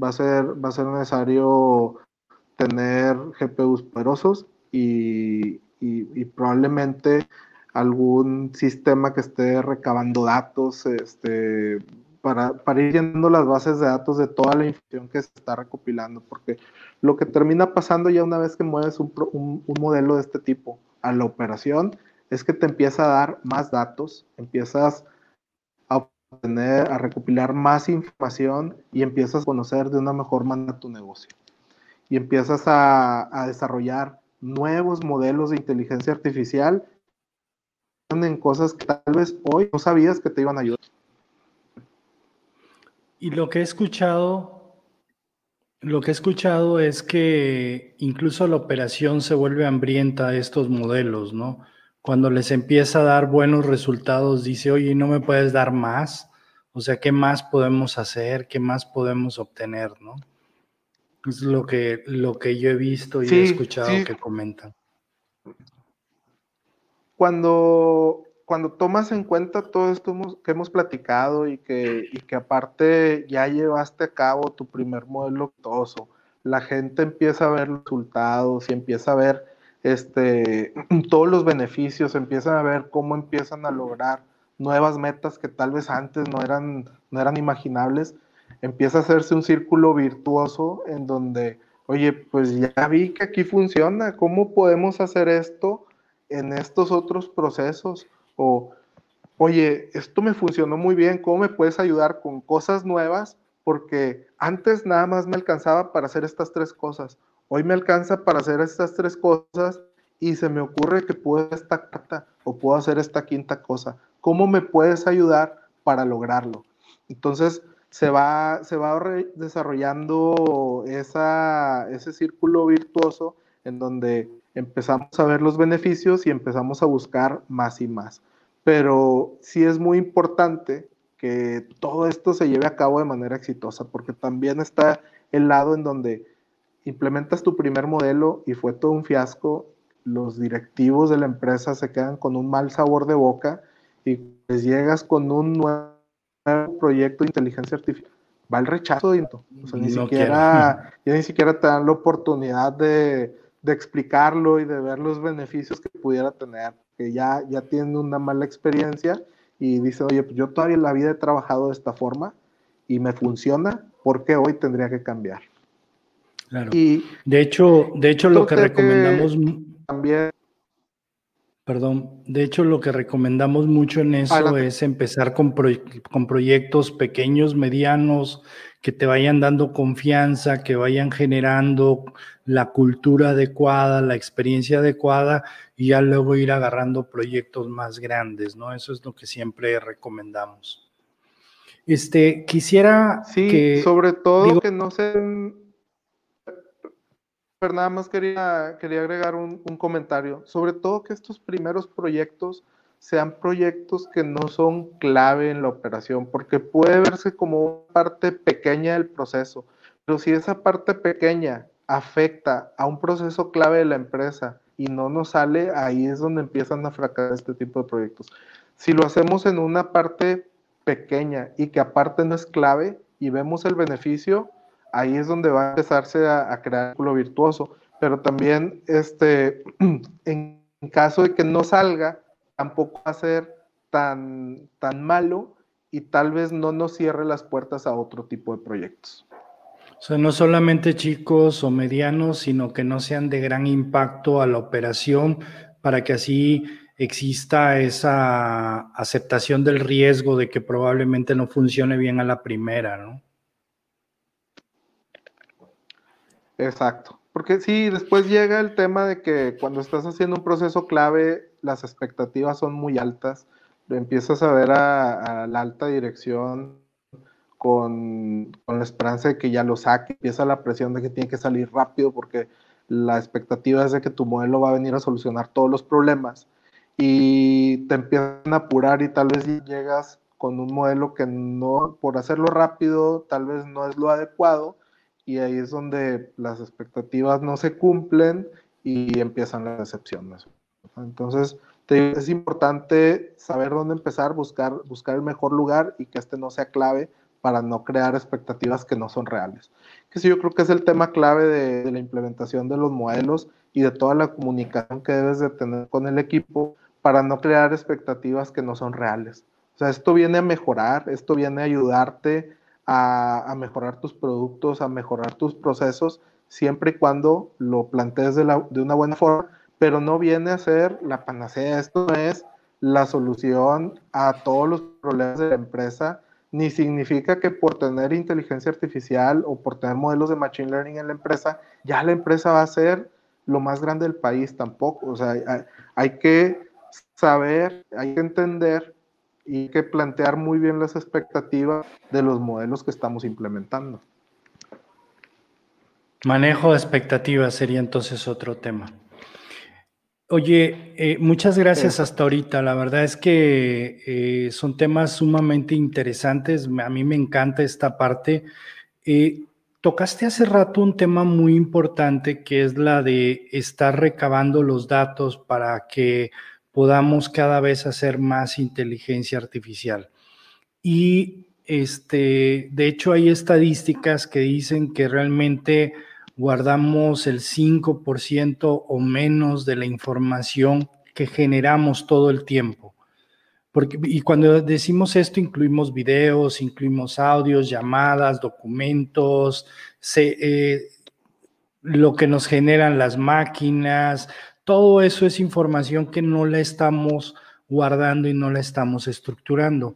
Va a ser, va a ser necesario tener GPUs poderosos y, probablemente algún sistema que esté recabando datos este, para, ir llenando las bases de datos de toda la información que se está recopilando, porque lo que termina pasando ya una vez que mueves un, un modelo de este tipo a la operación es que te empieza a dar más datos, empiezas a obtener, a recopilar más información y empiezas a conocer de una mejor manera tu negocio y empiezas a, desarrollar nuevos modelos de inteligencia artificial en cosas que tal vez hoy no sabías que te iban a ayudar. Y lo que he escuchado, lo que he escuchado es que incluso la operación se vuelve hambrienta a estos modelos, ¿no? Cuando les empieza a dar buenos resultados, dice, oye, ¿no me puedes dar más? O sea, ¿qué más podemos hacer? ¿Qué más podemos obtener, no? Es lo que, lo que yo he visto y he escuchado que comentan. Cuando, cuando tomas en cuenta todo esto que hemos platicado y que, y que aparte ya llevaste a cabo tu primer modelo exitoso, la gente empieza a ver los resultados y empieza a ver este, todos los beneficios, empiezan a ver cómo empiezan a lograr nuevas metas que tal vez antes no eran, no eran imaginables empieza a hacerse un círculo virtuoso en donde, oye, pues ya vi que aquí funciona, ¿cómo podemos hacer esto en estos otros procesos? O, oye, esto me funcionó muy bien, ¿cómo me puedes ayudar con cosas nuevas? Porque antes nada más me alcanzaba para hacer estas tres cosas. Hoy me alcanza para hacer estas tres cosas y se me ocurre que puedo hacer esta o puedo hacer esta quinta cosa. ¿Cómo me puedes ayudar para lograrlo? Entonces se va, se va desarrollando esa, ese círculo virtuoso en donde empezamos a ver los beneficios y empezamos a buscar más y más. Pero sí es muy importante que todo esto se lleve a cabo de manera exitosa, porque también está el lado en donde implementas tu primer modelo y fue todo un fiasco los directivos de la empresa se quedan con un mal sabor de boca y les llegas con un nuevo proyecto de inteligencia artificial, va el rechazo. Y, ni, siquiera, ya ni siquiera te dan la oportunidad de, de, explicarlo y de ver los beneficios que pudiera tener, que ya, ya tienen una mala experiencia y dice, oye, pues yo todavía en la vida he trabajado de esta forma y me funciona, ¿por qué hoy tendría que cambiar? Claro. Y de hecho, de hecho lo que recomendamos también. Perdón, de hecho lo que recomendamos mucho en eso es empezar con, con proyectos pequeños, medianos, que te vayan dando confianza, que vayan generando la cultura adecuada, la experiencia adecuada y ya luego ir agarrando proyectos más grandes, ¿no? Eso es lo que siempre recomendamos. Este, quisiera sí, sobre todo que no se pero nada más quería, quería agregar un, comentario. Sobre todo que estos primeros proyectos sean proyectos que no son clave en la operación, porque puede verse como una parte pequeña del proceso, pero si esa parte pequeña afecta a un proceso clave de la empresa y no nos sale, ahí es donde empiezan a fracasar este tipo de proyectos. Si lo hacemos en una parte pequeña y que aparte no es clave y vemos el beneficio, ahí es donde va a empezarse a, crear lo virtuoso. Pero también, este, en caso de que no salga, tampoco va a ser tan, tan malo y tal vez no nos cierre las puertas a otro tipo de proyectos. O sea, no solamente chicos o medianos, sino que no sean de gran impacto a la operación para que así exista esa aceptación del riesgo de que probablemente no funcione bien a la primera, ¿no? Exacto. Porque sí, después llega el tema de que cuando estás haciendo un proceso clave, las expectativas son muy altas. Empiezas a ver a, la alta dirección con, la esperanza de que ya lo saque. Empieza la presión de que tiene que salir rápido porque la expectativa es de que tu modelo va a venir a solucionar todos los problemas. Y te empiezan a apurar y tal vez llegas con un modelo que no, por hacerlo rápido, tal vez no es lo adecuado y ahí es donde las expectativas no se cumplen y empiezan las decepciones. Entonces, es importante saber dónde empezar, buscar, buscar el mejor lugar y que este no sea clave para no crear expectativas que no son reales. Que sí, yo creo que es el tema clave de, de la implementación de los modelos y de toda la comunicación que debes de tener con el equipo para no crear expectativas que no son reales. O sea, esto viene a mejorar, esto viene a ayudarte a, mejorar tus productos, a mejorar tus procesos, siempre y cuando lo plantees de, una buena forma, pero no viene a ser la panacea. Esto no es la solución a todos los problemas de la empresa, ni significa que por tener inteligencia artificial o por tener modelos de machine learning en la empresa, ya la empresa va a ser lo más grande del país tampoco. O sea, hay que saber, hay que entender y que plantear muy bien las expectativas de los modelos que estamos implementando. Manejo de expectativas sería entonces otro tema. Oye, eh, muchas gracias hasta ahorita. La verdad es que eh, son temas sumamente interesantes. A mí me encanta esta parte. Eh, tocaste hace rato un tema muy importante que es la de estar recabando los datos para que podamos cada vez hacer más inteligencia artificial. Y este, de hecho hay estadísticas que dicen que realmente guardamos el 5% o menos de la información que generamos todo el tiempo. Porque, y cuando decimos esto, incluimos videos, incluimos audios, llamadas, documentos, eh, lo que nos generan las máquinas, todo eso es información que no la estamos guardando y no la estamos estructurando.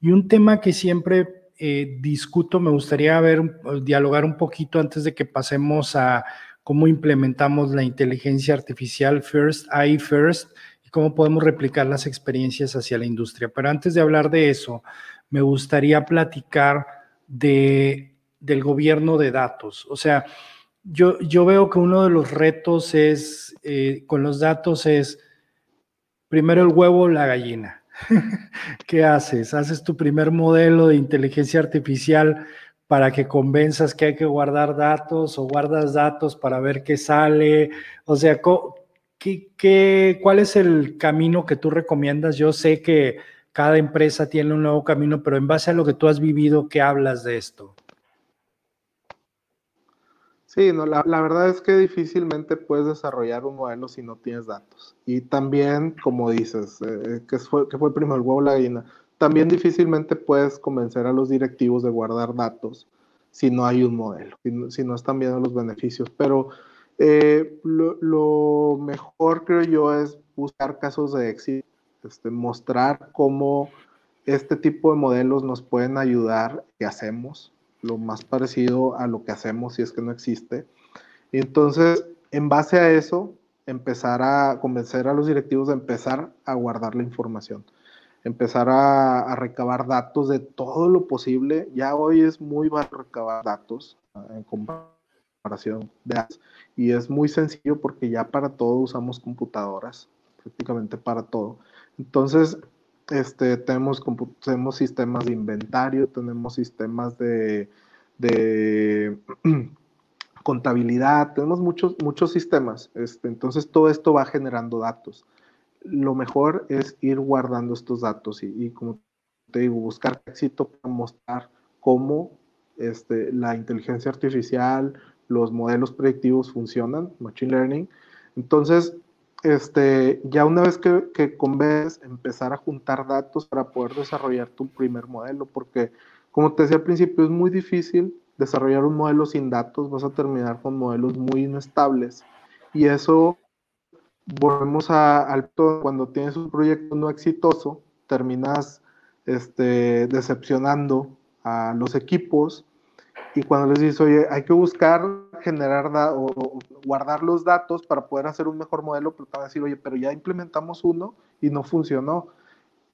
Y un tema que siempre eh, discuto, me gustaría ver, dialogar un poquito antes de que pasemos a cómo implementamos la inteligencia artificial first, AI first, y cómo podemos replicar las experiencias hacia la industria. Pero antes de hablar de eso, me gustaría platicar de, del gobierno de datos. O sea, yo, yo veo que uno de los retos es, eh, con los datos es, primero el huevo la gallina. ¿Qué haces? Haces tu primer modelo de inteligencia artificial para que convenzas que hay que guardar datos o guardas datos para ver qué sale. O sea, ¿qué, cuál es el camino que tú recomiendas? Yo sé que cada empresa tiene un nuevo camino, pero en base a lo que tú has vivido, ¿qué hablas de esto? Sí, no, la, verdad es que difícilmente puedes desarrollar un modelo si no tienes datos. Y también, como dices, eh, que, fue, que fue primero el huevo la gallina, también difícilmente puedes convencer a los directivos de guardar datos si no hay un modelo, si no, están viendo los beneficios. Pero eh, lo, mejor, creo yo, es buscar casos de éxito, este, mostrar cómo este tipo de modelos nos pueden ayudar, que hacemos, lo más parecido a lo que hacemos si es que no existe. Y entonces, en base a eso, empezar a convencer a los directivos de empezar a guardar la información, empezar a, recabar datos de todo lo posible. Ya hoy es muy barato recabar datos ah, en comparación de y es muy sencillo porque ya para todo usamos computadoras, prácticamente para todo. Entonces, este, tenemos, tenemos sistemas de inventario, tenemos sistemas de, contabilidad, tenemos muchos, muchos sistemas. Este, entonces todo esto va generando datos. Lo mejor es ir guardando estos datos y, como te digo, buscar éxito para mostrar cómo este, la inteligencia artificial, los modelos predictivos funcionan, Machine Learning. Entonces, este, ya una vez que, que empezar a juntar datos para poder desarrollar tu primer modelo, porque como te decía al principio, es muy difícil desarrollar un modelo sin datos, vas a terminar con modelos muy inestables. Y eso, volvemos al cuando tienes un proyecto no exitoso, terminas este, decepcionando a los equipos y cuando les dices, oye, hay que buscar generar o, guardar los datos para poder hacer un mejor modelo, pero te van a decir, oye, pero ya implementamos uno y no funcionó.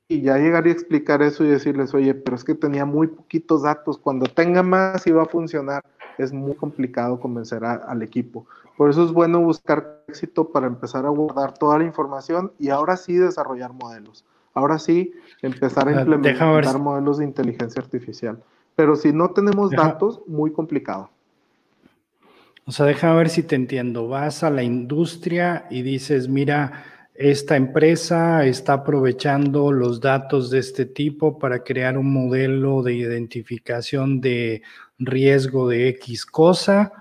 Y ya llegar y explicar eso y decirles, oye, pero es que tenía muy poquitos datos, cuando tenga más iba a funcionar. Es muy complicado convencer al equipo. Por eso es bueno buscar éxito para empezar a guardar toda la información y ahora sí desarrollar modelos. Ahora sí empezar a implementar modelos de inteligencia artificial. Pero si no tenemos datos, muy complicado. O sea, déjame ver si te entiendo. Vas a la industria y dices, mira, esta empresa está aprovechando los datos de este tipo para crear un modelo de identificación de riesgo de X cosa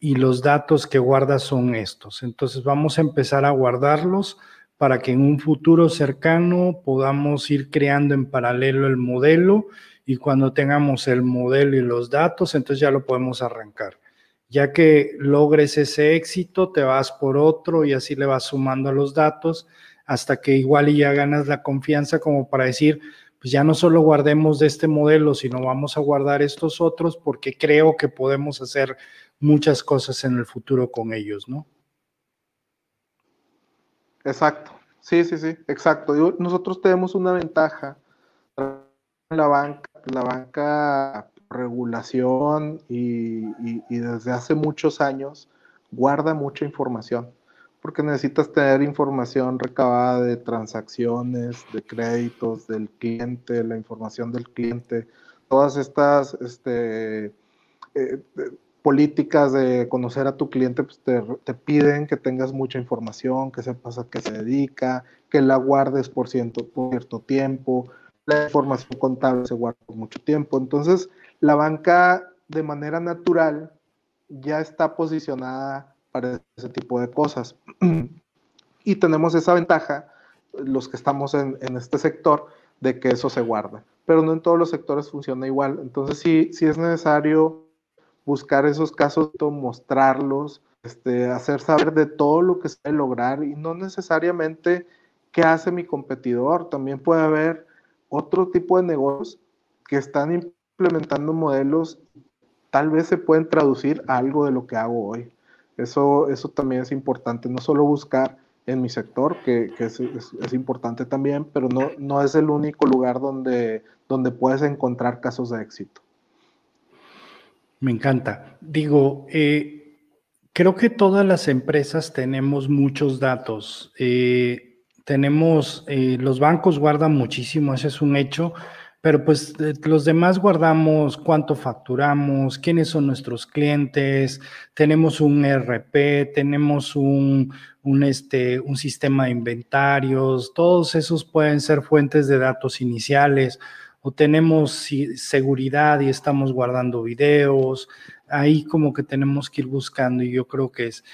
y los datos que guarda son estos. Entonces vamos a empezar a guardarlos para que en un futuro cercano podamos ir creando en paralelo el modelo y cuando tengamos el modelo y los datos, entonces ya lo podemos arrancar. Ya que logres ese éxito, te vas por otro y así le vas sumando a los datos hasta que igual y ya ganas la confianza como para decir, pues ya no solo guardemos de este modelo, sino vamos a guardar estos otros porque creo que podemos hacer muchas cosas en el futuro con ellos, ¿no? Exacto, sí, sí, sí, exacto. Nosotros tenemos una ventaja en la banca, la banca regulación y, desde hace muchos años guarda mucha información, porque necesitas tener información recabada de transacciones, de créditos del cliente, la información del cliente, todas estas este, eh, políticas de conocer a tu cliente pues te, piden que tengas mucha información, que sepas a qué se dedica, que la guardes por por cierto tiempo, la información contable se guarda por mucho tiempo. Entonces, la banca de manera natural ya está posicionada para ese tipo de cosas. y tenemos esa ventaja, los que estamos en, este sector, de que eso se guarda. Pero no en todos los sectores funciona igual. Entonces sí, sí es necesario buscar esos casos, mostrarlos, este, hacer saber de todo lo que se puede lograr y no necesariamente qué hace mi competidor. También puede haber otro tipo de negocios que están implementando modelos, tal vez se pueden traducir a algo de lo que hago hoy. Eso, eso también es importante, no solo buscar en mi sector, que, que es, es, importante también, pero no, no es el único lugar donde, donde puedes encontrar casos de éxito. Me encanta. Digo, eh, creo que todas las empresas tenemos muchos datos. Eh, tenemos, eh, los bancos guardan muchísimo, ese es un hecho, pero pues los demás guardamos cuánto facturamos, quiénes son nuestros clientes, tenemos un RP, tenemos un, un, este, un sistema de inventarios, todos esos pueden ser fuentes de datos iniciales o tenemos seguridad y estamos guardando videos, ahí como que tenemos que ir buscando y yo creo que es.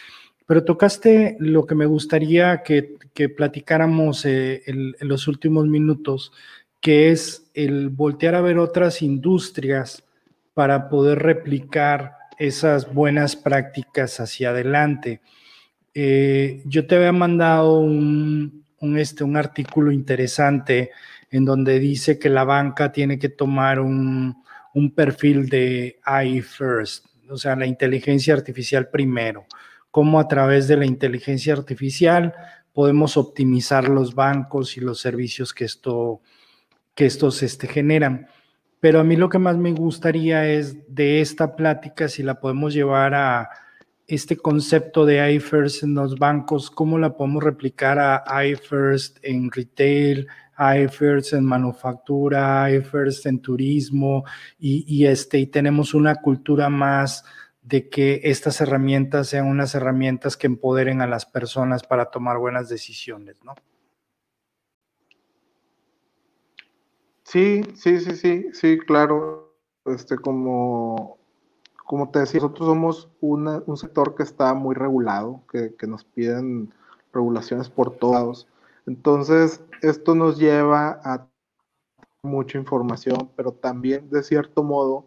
Pero tocaste lo que me gustaría que, que platicáramos eh, en los últimos minutos, que es el voltear a ver otras industrias para poder replicar esas buenas prácticas hacia adelante. Eh, yo te había mandado un, este, un artículo interesante en donde dice que la banca tiene que tomar un, un perfil de AI first, o sea, la inteligencia artificial primero, cómo a través de la inteligencia artificial podemos optimizar los bancos y los servicios que esto que estos este, generan. Pero a mí lo que más me gustaría es de esta plática, si la podemos llevar a este concepto de iFirst en los bancos, cómo la podemos replicar a iFirst en retail, iFirst en manufactura, iFirst en turismo, y, y, este, y tenemos una cultura más de que estas herramientas sean unas herramientas que empoderen a las personas para tomar buenas decisiones, ¿no? Sí, sí, sí, sí, sí, claro. Este, como, como te decía, nosotros somos un sector que está muy regulado, que, nos piden regulaciones por todos. Entonces, esto nos lleva a mucha información, pero también, de cierto modo,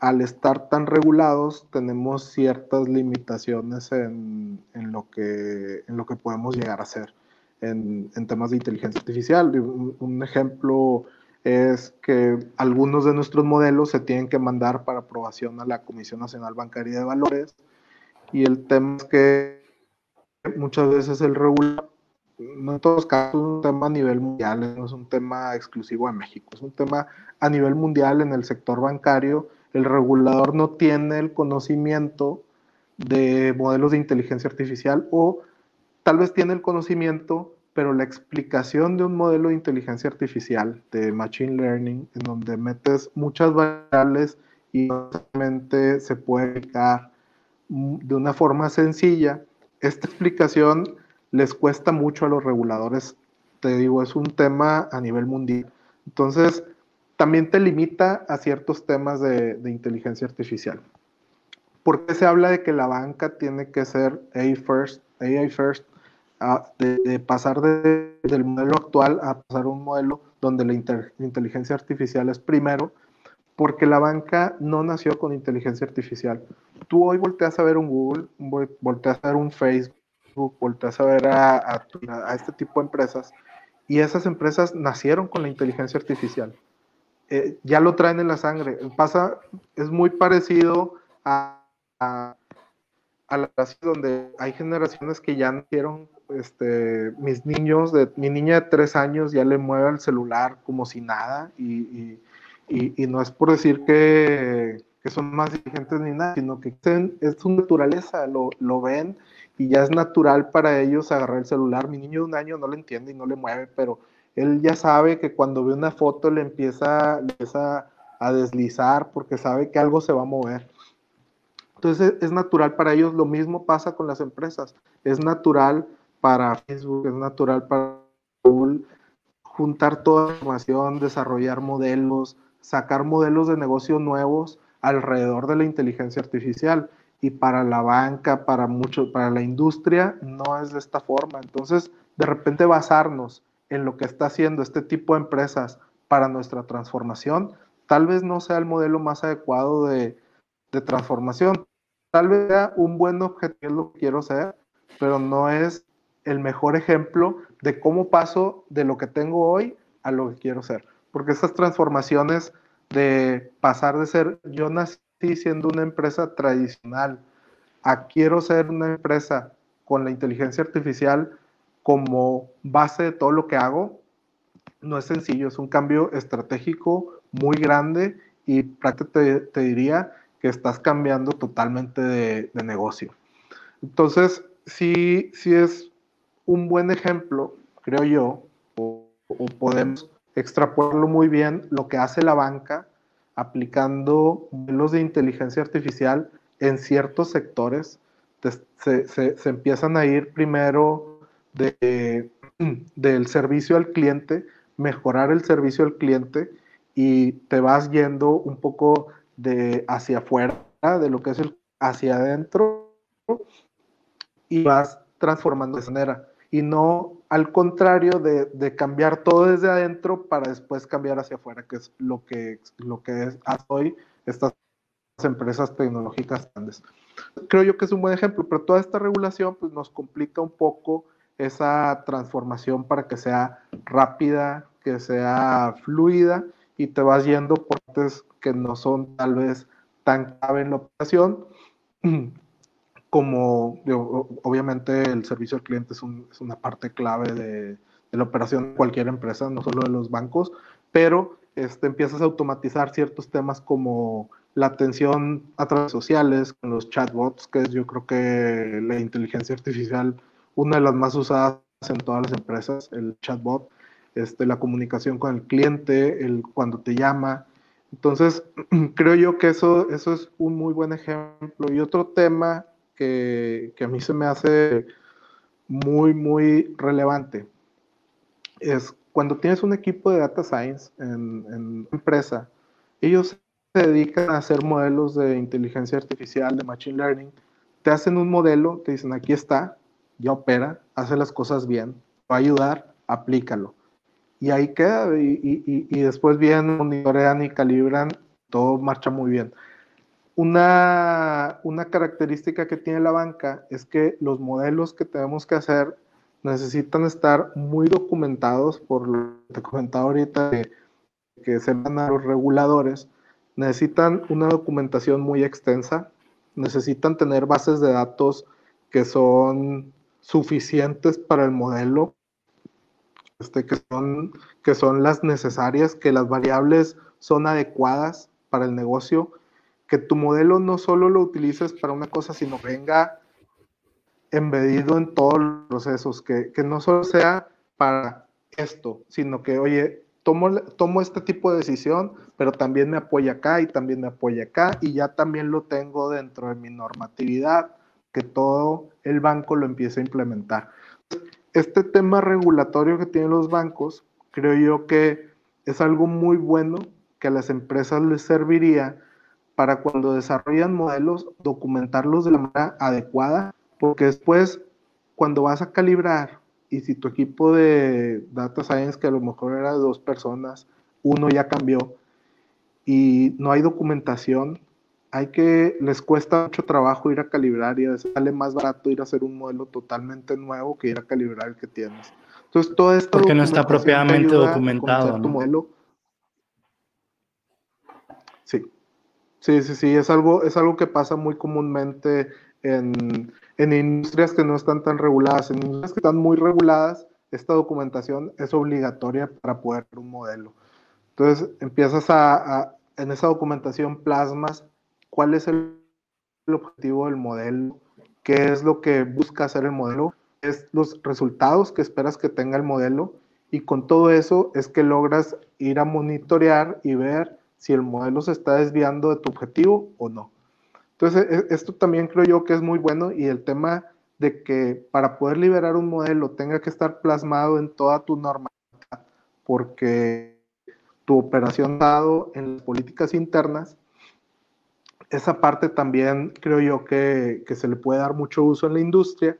al estar tan regulados, tenemos ciertas limitaciones en, lo, que, en lo que podemos llegar a hacer en, temas de inteligencia artificial. un ejemplo es que algunos de nuestros modelos se tienen que mandar para aprobación a la Comisión Nacional Bancaria de Valores y el tema es que muchas veces el regulador, no en todos casos, es un tema a nivel mundial, no es un tema exclusivo de México, es un tema a nivel mundial en el sector bancario. El regulador no tiene el conocimiento de modelos de inteligencia artificial o tal vez tiene el conocimiento, pero la explicación de un modelo de inteligencia artificial, de Machine Learning, en donde metes muchas variables y básicamente se puede aplicar de una forma sencilla, esta explicación les cuesta mucho a los reguladores. Te digo, es un tema a nivel mundial. Entonces, también te limita a ciertos temas de, de inteligencia artificial. ¿Por qué se habla de que la banca tiene que ser AI first, AI first de, pasar del modelo actual a pasar a un modelo donde la inteligencia artificial es primero, porque la banca no nació con inteligencia artificial. Tú hoy volteas a ver un Google, volteas a ver un Facebook, volteas a ver a, este tipo de empresas, y esas empresas nacieron con la inteligencia artificial. Eh, ya lo traen en la sangre. Pasa, es muy parecido a, a, a donde hay generaciones que ya nacieron este, mis niños, de, mi niña de tres años ya le mueve el celular como si nada y, no es por decir que, son más inteligentes ni nada, sino que es su naturaleza, lo, lo, ven y ya es natural para ellos agarrar el celular. Mi niño de un año no lo entiende y no le mueve, pero él ya sabe que cuando ve una foto le empieza, le empieza a deslizar porque sabe que algo se va a mover. Entonces es natural para ellos, lo mismo pasa con las empresas, es natural para Facebook, es natural para Google, juntar toda la información, desarrollar modelos, sacar modelos de negocio nuevos alrededor de la inteligencia artificial. Y para la banca, para mucho, para la industria, no es de esta forma. Entonces, de repente basarnos en lo que está haciendo este tipo de empresas para nuestra transformación, tal vez no sea el modelo más adecuado de, transformación. Tal vez sea un buen objetivo lo que quiero ser, pero no es el mejor ejemplo de cómo paso de lo que tengo hoy a lo que quiero ser. Porque estas transformaciones de pasar de ser, yo nací siendo una empresa tradicional, a quiero ser una empresa con la inteligencia artificial como base de todo lo que hago, no es sencillo, es un cambio estratégico muy grande y prácticamente te, diría que estás cambiando totalmente de, negocio. Entonces, sí, sí es un buen ejemplo, creo yo, o, podemos extrapolarlo muy bien lo que hace la banca aplicando modelos de inteligencia artificial en ciertos sectores. Se, se, empiezan a ir primero de, del servicio al cliente, mejorar el servicio al cliente y te vas yendo un poco de hacia afuera, de lo que es el hacia adentro y vas transformando de manera y no al contrario de, cambiar todo desde adentro para después cambiar hacia afuera, que es lo que, lo que es hoy estas empresas tecnológicas grandes. Creo yo que es un buen ejemplo, pero toda esta regulación pues, nos complica un poco esa transformación para que sea rápida, que sea fluida y te vas yendo por partes que no son tal vez tan clave en la operación. Como obviamente el servicio al cliente es, una parte clave de, la operación de cualquier empresa, no solo de los bancos, pero este, empiezas a automatizar ciertos temas como la atención a través sociales, los chatbots, que es yo creo que la inteligencia artificial, una de las más usadas en todas las empresas, el chatbot, este, la comunicación con el cliente, el cuando te llama. Entonces, creo yo que eso, eso es un muy buen ejemplo. Y otro tema que, a mí se me hace muy, muy relevante es cuando tienes un equipo de data science en, en empresa, ellos se dedican a hacer modelos de inteligencia artificial, de machine learning, te hacen un modelo, te dicen aquí está, ya opera, hace las cosas bien, va a ayudar, aplícalo. Y ahí queda, y, y, y después bien monitorean y calibran, todo marcha muy bien. Una, una característica que tiene la banca es que los modelos que tenemos que hacer necesitan estar muy documentados por lo que te comentaba ahorita que, que se van a los reguladores. Necesitan una documentación muy extensa, necesitan tener bases de datos que son suficientes para el modelo, este, que, son, que son las necesarias, que las variables son adecuadas para el negocio que tu modelo no solo lo utilices para una cosa, sino venga embedido en todos los procesos, que, no solo sea para esto, sino que, oye, tomo, tomo este tipo de decisión, pero también me apoya acá y también me apoya acá y ya también lo tengo dentro de mi normatividad, que todo el banco lo empiece a implementar. Este tema regulatorio que tienen los bancos, creo yo que es algo muy bueno que a las empresas les serviría para cuando desarrollan modelos, documentarlos de la manera adecuada, porque después, cuando vas a calibrar, y si tu equipo de data science, que a lo mejor era de dos personas, uno ya cambió, y no hay documentación, hay que, les cuesta mucho trabajo ir a calibrar y a veces sale más barato ir a hacer un modelo totalmente nuevo que ir a calibrar el que tienes. Entonces, todo esto... Porque no está propiamente documentado. Tu modelo. Sí. Sí, sí, sí, es algo, es algo que pasa muy comúnmente en, industrias que no están tan reguladas. En industrias que están muy reguladas, esta documentación es obligatoria para poder hacer un modelo. Entonces, empiezas a, en esa documentación plasmas cuál es el, objetivo del modelo, qué es lo que busca hacer el modelo, es los resultados que esperas que tenga el modelo y con todo eso es que logras ir a monitorear y ver si el modelo se está desviando de tu objetivo o no. Entonces, e, esto también creo yo que es muy bueno y el tema de que para poder liberar un modelo tenga que estar plasmado en toda tu normalidad, porque tu operación dado en las políticas internas, esa parte también creo yo que, que se le puede dar mucho uso en la industria,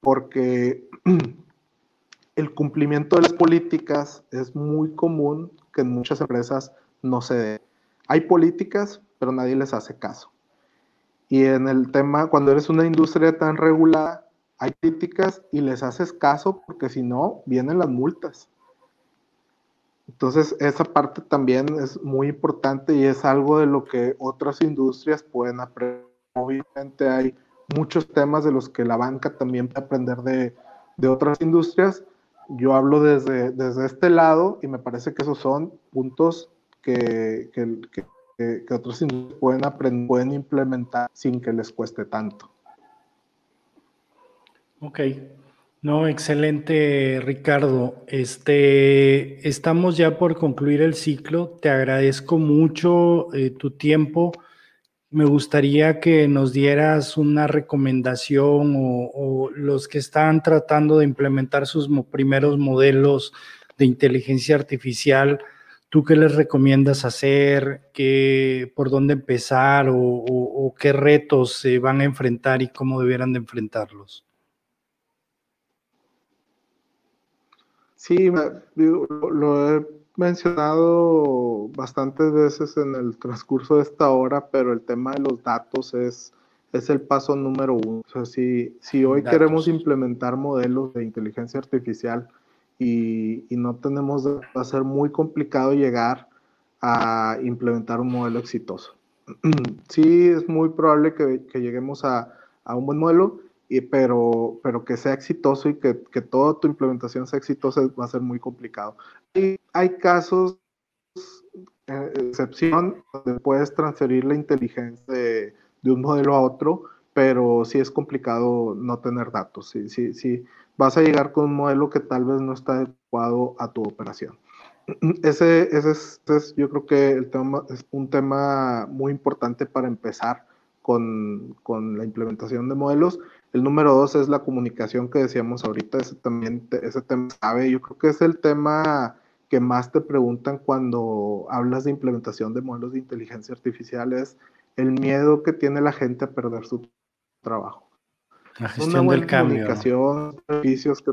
porque el cumplimiento de las políticas es muy común que en muchas empresas no se dé. Hay políticas, pero nadie les hace caso. Y en el tema, cuando eres una industria tan regulada, hay críticas y les haces caso porque si no, vienen las multas. Entonces, esa parte también es muy importante y es algo de lo que otras industrias pueden aprender. Obviamente hay muchos temas de los que la banca también puede aprender de, de otras industrias. Yo hablo desde, desde este lado y me parece que esos son puntos que, que, que, que otras industrias pueden aprender, pueden implementar sin que les cueste tanto. Ok, no, excelente, Ricardo. Este, estamos ya por concluir el ciclo. Te agradezco mucho eh, tu tiempo. Me gustaría que nos dieras una recomendación o, los que están tratando de implementar sus primeros modelos de inteligencia artificial. ¿Tú qué les recomiendas hacer? ¿Qué, ¿Por dónde empezar? O, ¿O qué retos se van a enfrentar y cómo debieran de enfrentarlos? Sí, lo he mencionado bastantes veces en el transcurso de esta hora, pero el tema de los datos es, es el paso número uno. O sea, si, si hoy datos. queremos implementar modelos de inteligencia artificial y, y, no tenemos, va a ser muy complicado llegar a implementar un modelo exitoso. Sí, es muy probable que, que lleguemos a, a un buen modelo, y, pero, pero que sea exitoso y que, que, toda tu implementación sea exitosa va a ser muy complicado. Y hay casos, eh, excepción, donde puedes transferir la inteligencia de, de, un modelo a otro, pero sí es complicado no tener datos. Sí, sí, sí, vas a llegar con un modelo que tal vez no está adecuado a tu operación. Ese, ese, es, ese es yo creo que el tema, es un tema muy importante para empezar con, con la implementación de modelos el número dos es la comunicación que decíamos ahorita, ese también, ese tema sabe, yo creo que es el tema que más te preguntan cuando hablas de implementación de modelos de inteligencia artificial, es el miedo que tiene la gente a perder su trabajo. La gestión del cambio. Servicios que,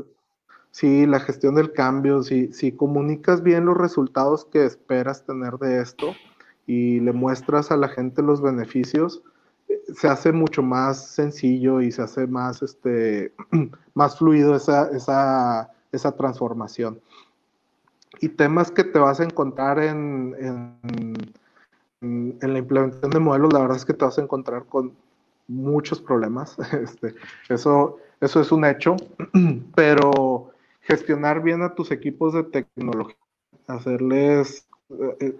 sí, la gestión del cambio, si, si comunicas bien los resultados que esperas tener de esto y le muestras a la gente los beneficios, se hace mucho más sencillo y se hace más, este, más fluido esa, esa, esa transformación. Y temas que te vas a encontrar en, en, la implementación de modelos, la verdad es que te vas a encontrar con muchos problemas. Este, eso, eso es un hecho, pero gestionar bien a tus equipos de tecnología, hacerles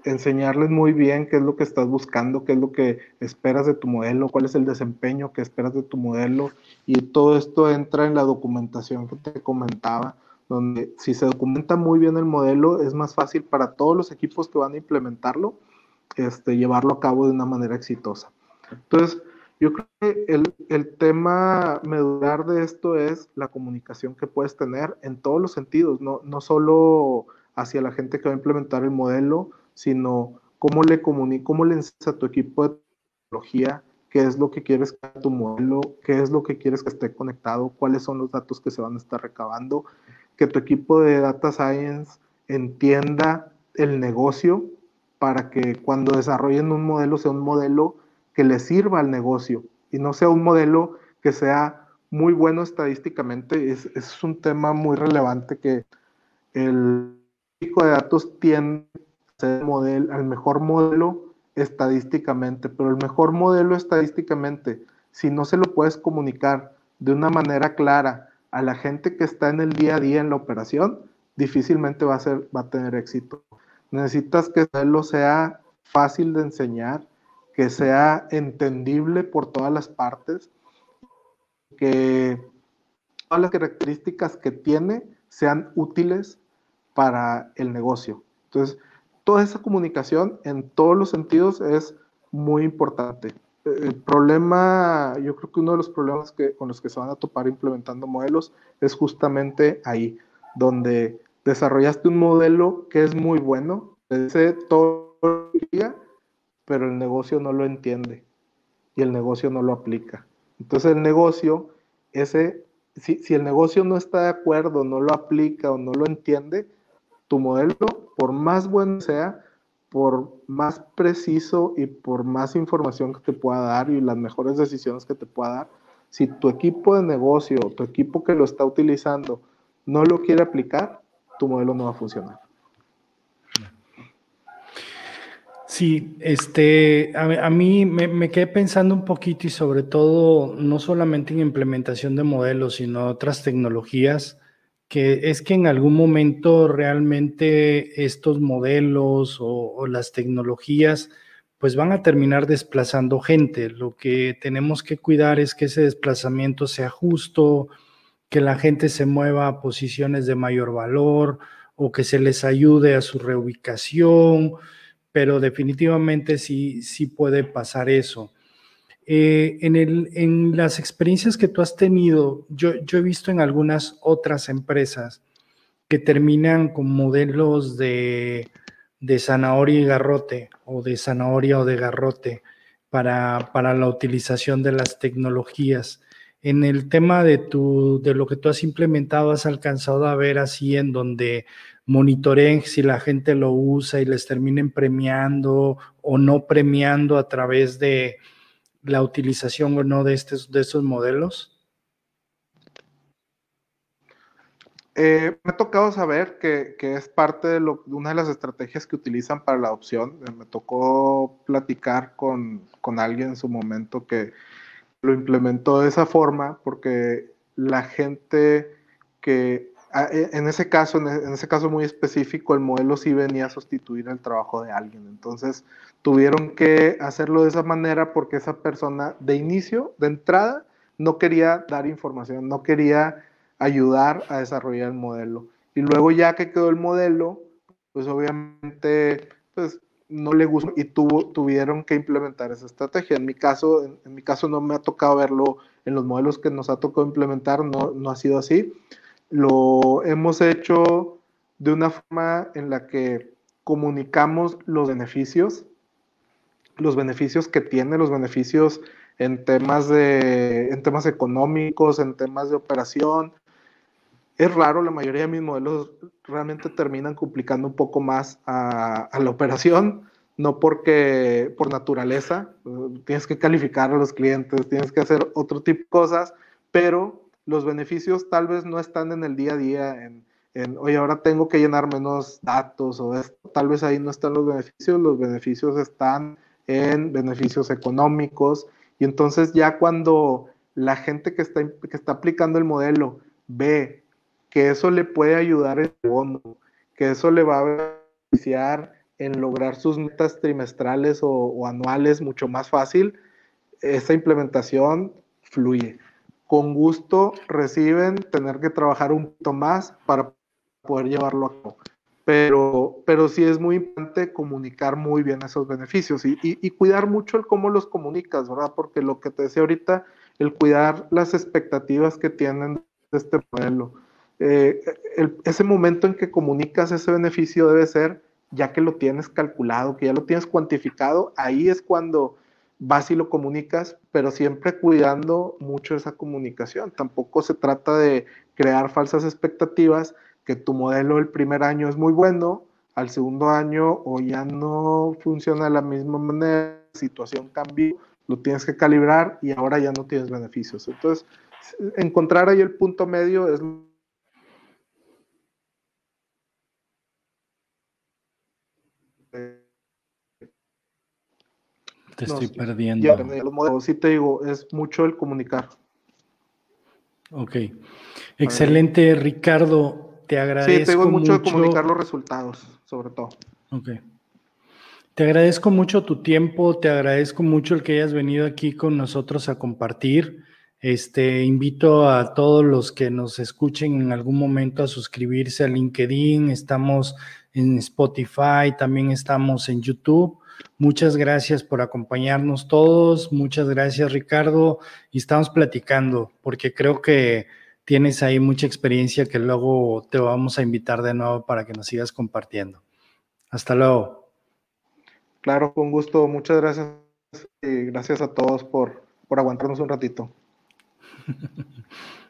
enseñarles muy bien qué es lo que estás buscando, qué es lo que esperas de tu modelo, cuál es el desempeño que esperas de tu modelo y todo esto entra en la documentación que te comentaba, donde si se documenta muy bien el modelo es más fácil para todos los equipos que van a implementarlo, este, llevarlo a cabo de una manera exitosa. Entonces, yo creo que el, el tema medular de esto es la comunicación que puedes tener en todos los sentidos, no, no solo hacia la gente que va a implementar el modelo, sino cómo le comunica, cómo le enseñas a tu equipo de tecnología qué es lo que quieres que tu modelo, qué es lo que quieres que esté conectado, cuáles son los datos que se van a estar recabando, que tu equipo de data science entienda el negocio para que cuando desarrollen un modelo sea un modelo que le sirva al negocio y no sea un modelo que sea muy bueno estadísticamente. Es, es un tema muy relevante que el de datos tiende a ser al mejor modelo estadísticamente, pero el mejor modelo estadísticamente, si no se lo puedes comunicar de una manera clara a la gente que está en el día a día en la operación, difícilmente va a, ser, va a tener éxito. Necesitas que el modelo sea fácil de enseñar, que sea entendible por todas las partes, que todas las características que tiene sean útiles para el negocio. Entonces, toda esa comunicación en todos los sentidos es muy importante. El problema, yo creo que uno de los problemas que, con los que se van a topar implementando modelos es justamente ahí, donde desarrollaste un modelo que es muy bueno, te dice todo el día, pero el negocio no lo entiende y el negocio no lo aplica. Entonces el negocio, ese, si el negocio no está de acuerdo, no lo aplica o no lo entiende, tu modelo, por más bueno sea, por más preciso y por más información que te pueda dar y las mejores decisiones que te pueda dar, si tu equipo de negocio, tu equipo que lo está utilizando, no lo quiere aplicar, tu modelo no va a funcionar. Sí, este, a, mí me, me, quedé pensando un poquito y sobre todo no solamente en implementación de modelos, sino otras tecnologías que es que en algún momento realmente estos modelos o, las tecnologías pues van a terminar desplazando gente. Lo que tenemos que cuidar es que ese desplazamiento sea justo, que la gente se mueva a posiciones de mayor valor o que se les ayude a su reubicación, pero definitivamente sí, sí puede pasar eso. Eh, en, las experiencias que tú has tenido, yo, he visto en algunas otras empresas que terminan con modelos de, zanahoria y garrote o de zanahoria o de garrote para, la utilización de las tecnologías. En el tema de lo que tú has implementado, has alcanzado a ver así en donde monitoreen si la gente lo usa y les terminen premiando o no premiando a través de, la utilización o no de, estos, de modelos? Eh, me ha tocado saber que, es parte de, una de las estrategias que utilizan para la adopción. Eh, me tocó platicar con, con, alguien en su momento que lo implementó de esa forma porque la gente que e, en ese caso, en ese caso muy específico, el modelo sí venía a sustituir el trabajo de alguien. Entonces, tuvieron que hacerlo de esa manera porque esa persona de inicio, de entrada, no quería dar información, no quería ayudar a desarrollar el modelo. Y luego ya que quedó el modelo, pues obviamente, pues no le gustó y tuvo, tuvieron que implementar esa estrategia. En mi caso, en, en, mi caso no me ha tocado verlo en los modelos que nos ha tocado implementar, no, no ha sido así lo hemos hecho de una forma en la que comunicamos los beneficios, los beneficios que tiene, los beneficios en temas, de, en temas económicos, en temas de operación. Es raro, la mayoría de mis modelos realmente terminan complicando un poco más a, a la operación, no porque por naturaleza, tienes que calificar a los clientes, tienes que hacer otro tipo de cosas, pero los beneficios tal vez no están en el día a día, en, en, oye, ahora tengo que llenar menos datos o esto, tal vez ahí no están los beneficios, los beneficios están en beneficios económicos y entonces ya cuando la gente que está, que está aplicando el modelo ve que eso le puede ayudar en el bono, que eso le va a beneficiar en lograr sus metas trimestrales o, o anuales mucho más fácil, esa implementación fluye con gusto reciben tener que trabajar un poquito más para poder llevarlo a cabo. Pero, pero sí es muy importante comunicar muy bien esos beneficios y, y, cuidar mucho el cómo los comunicas, ¿verdad? Porque lo que te decía ahorita, el cuidar las expectativas que tienen de este modelo. Eh, ese momento en que comunicas ese beneficio debe ser ya que lo tienes calculado, que ya lo tienes cuantificado, ahí es cuando vas y lo comunicas, pero siempre cuidando mucho esa comunicación. Tampoco se trata de crear falsas expectativas, que tu modelo el primer año es muy bueno, al segundo año o ya no funciona de la misma manera, la situación cambió, lo tienes que calibrar y ahora ya no tienes beneficios. Entonces, encontrar ahí el punto medio es Te estoy perdiendo. Ya, los modelos, sí te digo, es mucho el comunicar. Ok. Excelente, Ricardo. Te agradezco. Sí, tengo mucho, mucho de comunicar los resultados, sobre todo. Ok. Te agradezco mucho tu tiempo, te agradezco mucho el que hayas venido aquí con nosotros a compartir. Este, invito a todos los que nos escuchen en algún momento a suscribirse a LinkedIn. Estamos en Spotify, también estamos en YouTube. Muchas gracias por acompañarnos todos. Muchas gracias, Ricardo. Y estamos platicando porque creo que tienes ahí mucha experiencia que luego te vamos a invitar de nuevo para que nos sigas compartiendo. Hasta luego. Claro, con gusto. Muchas gracias. Y gracias a todos por, por aguantarnos un ratito.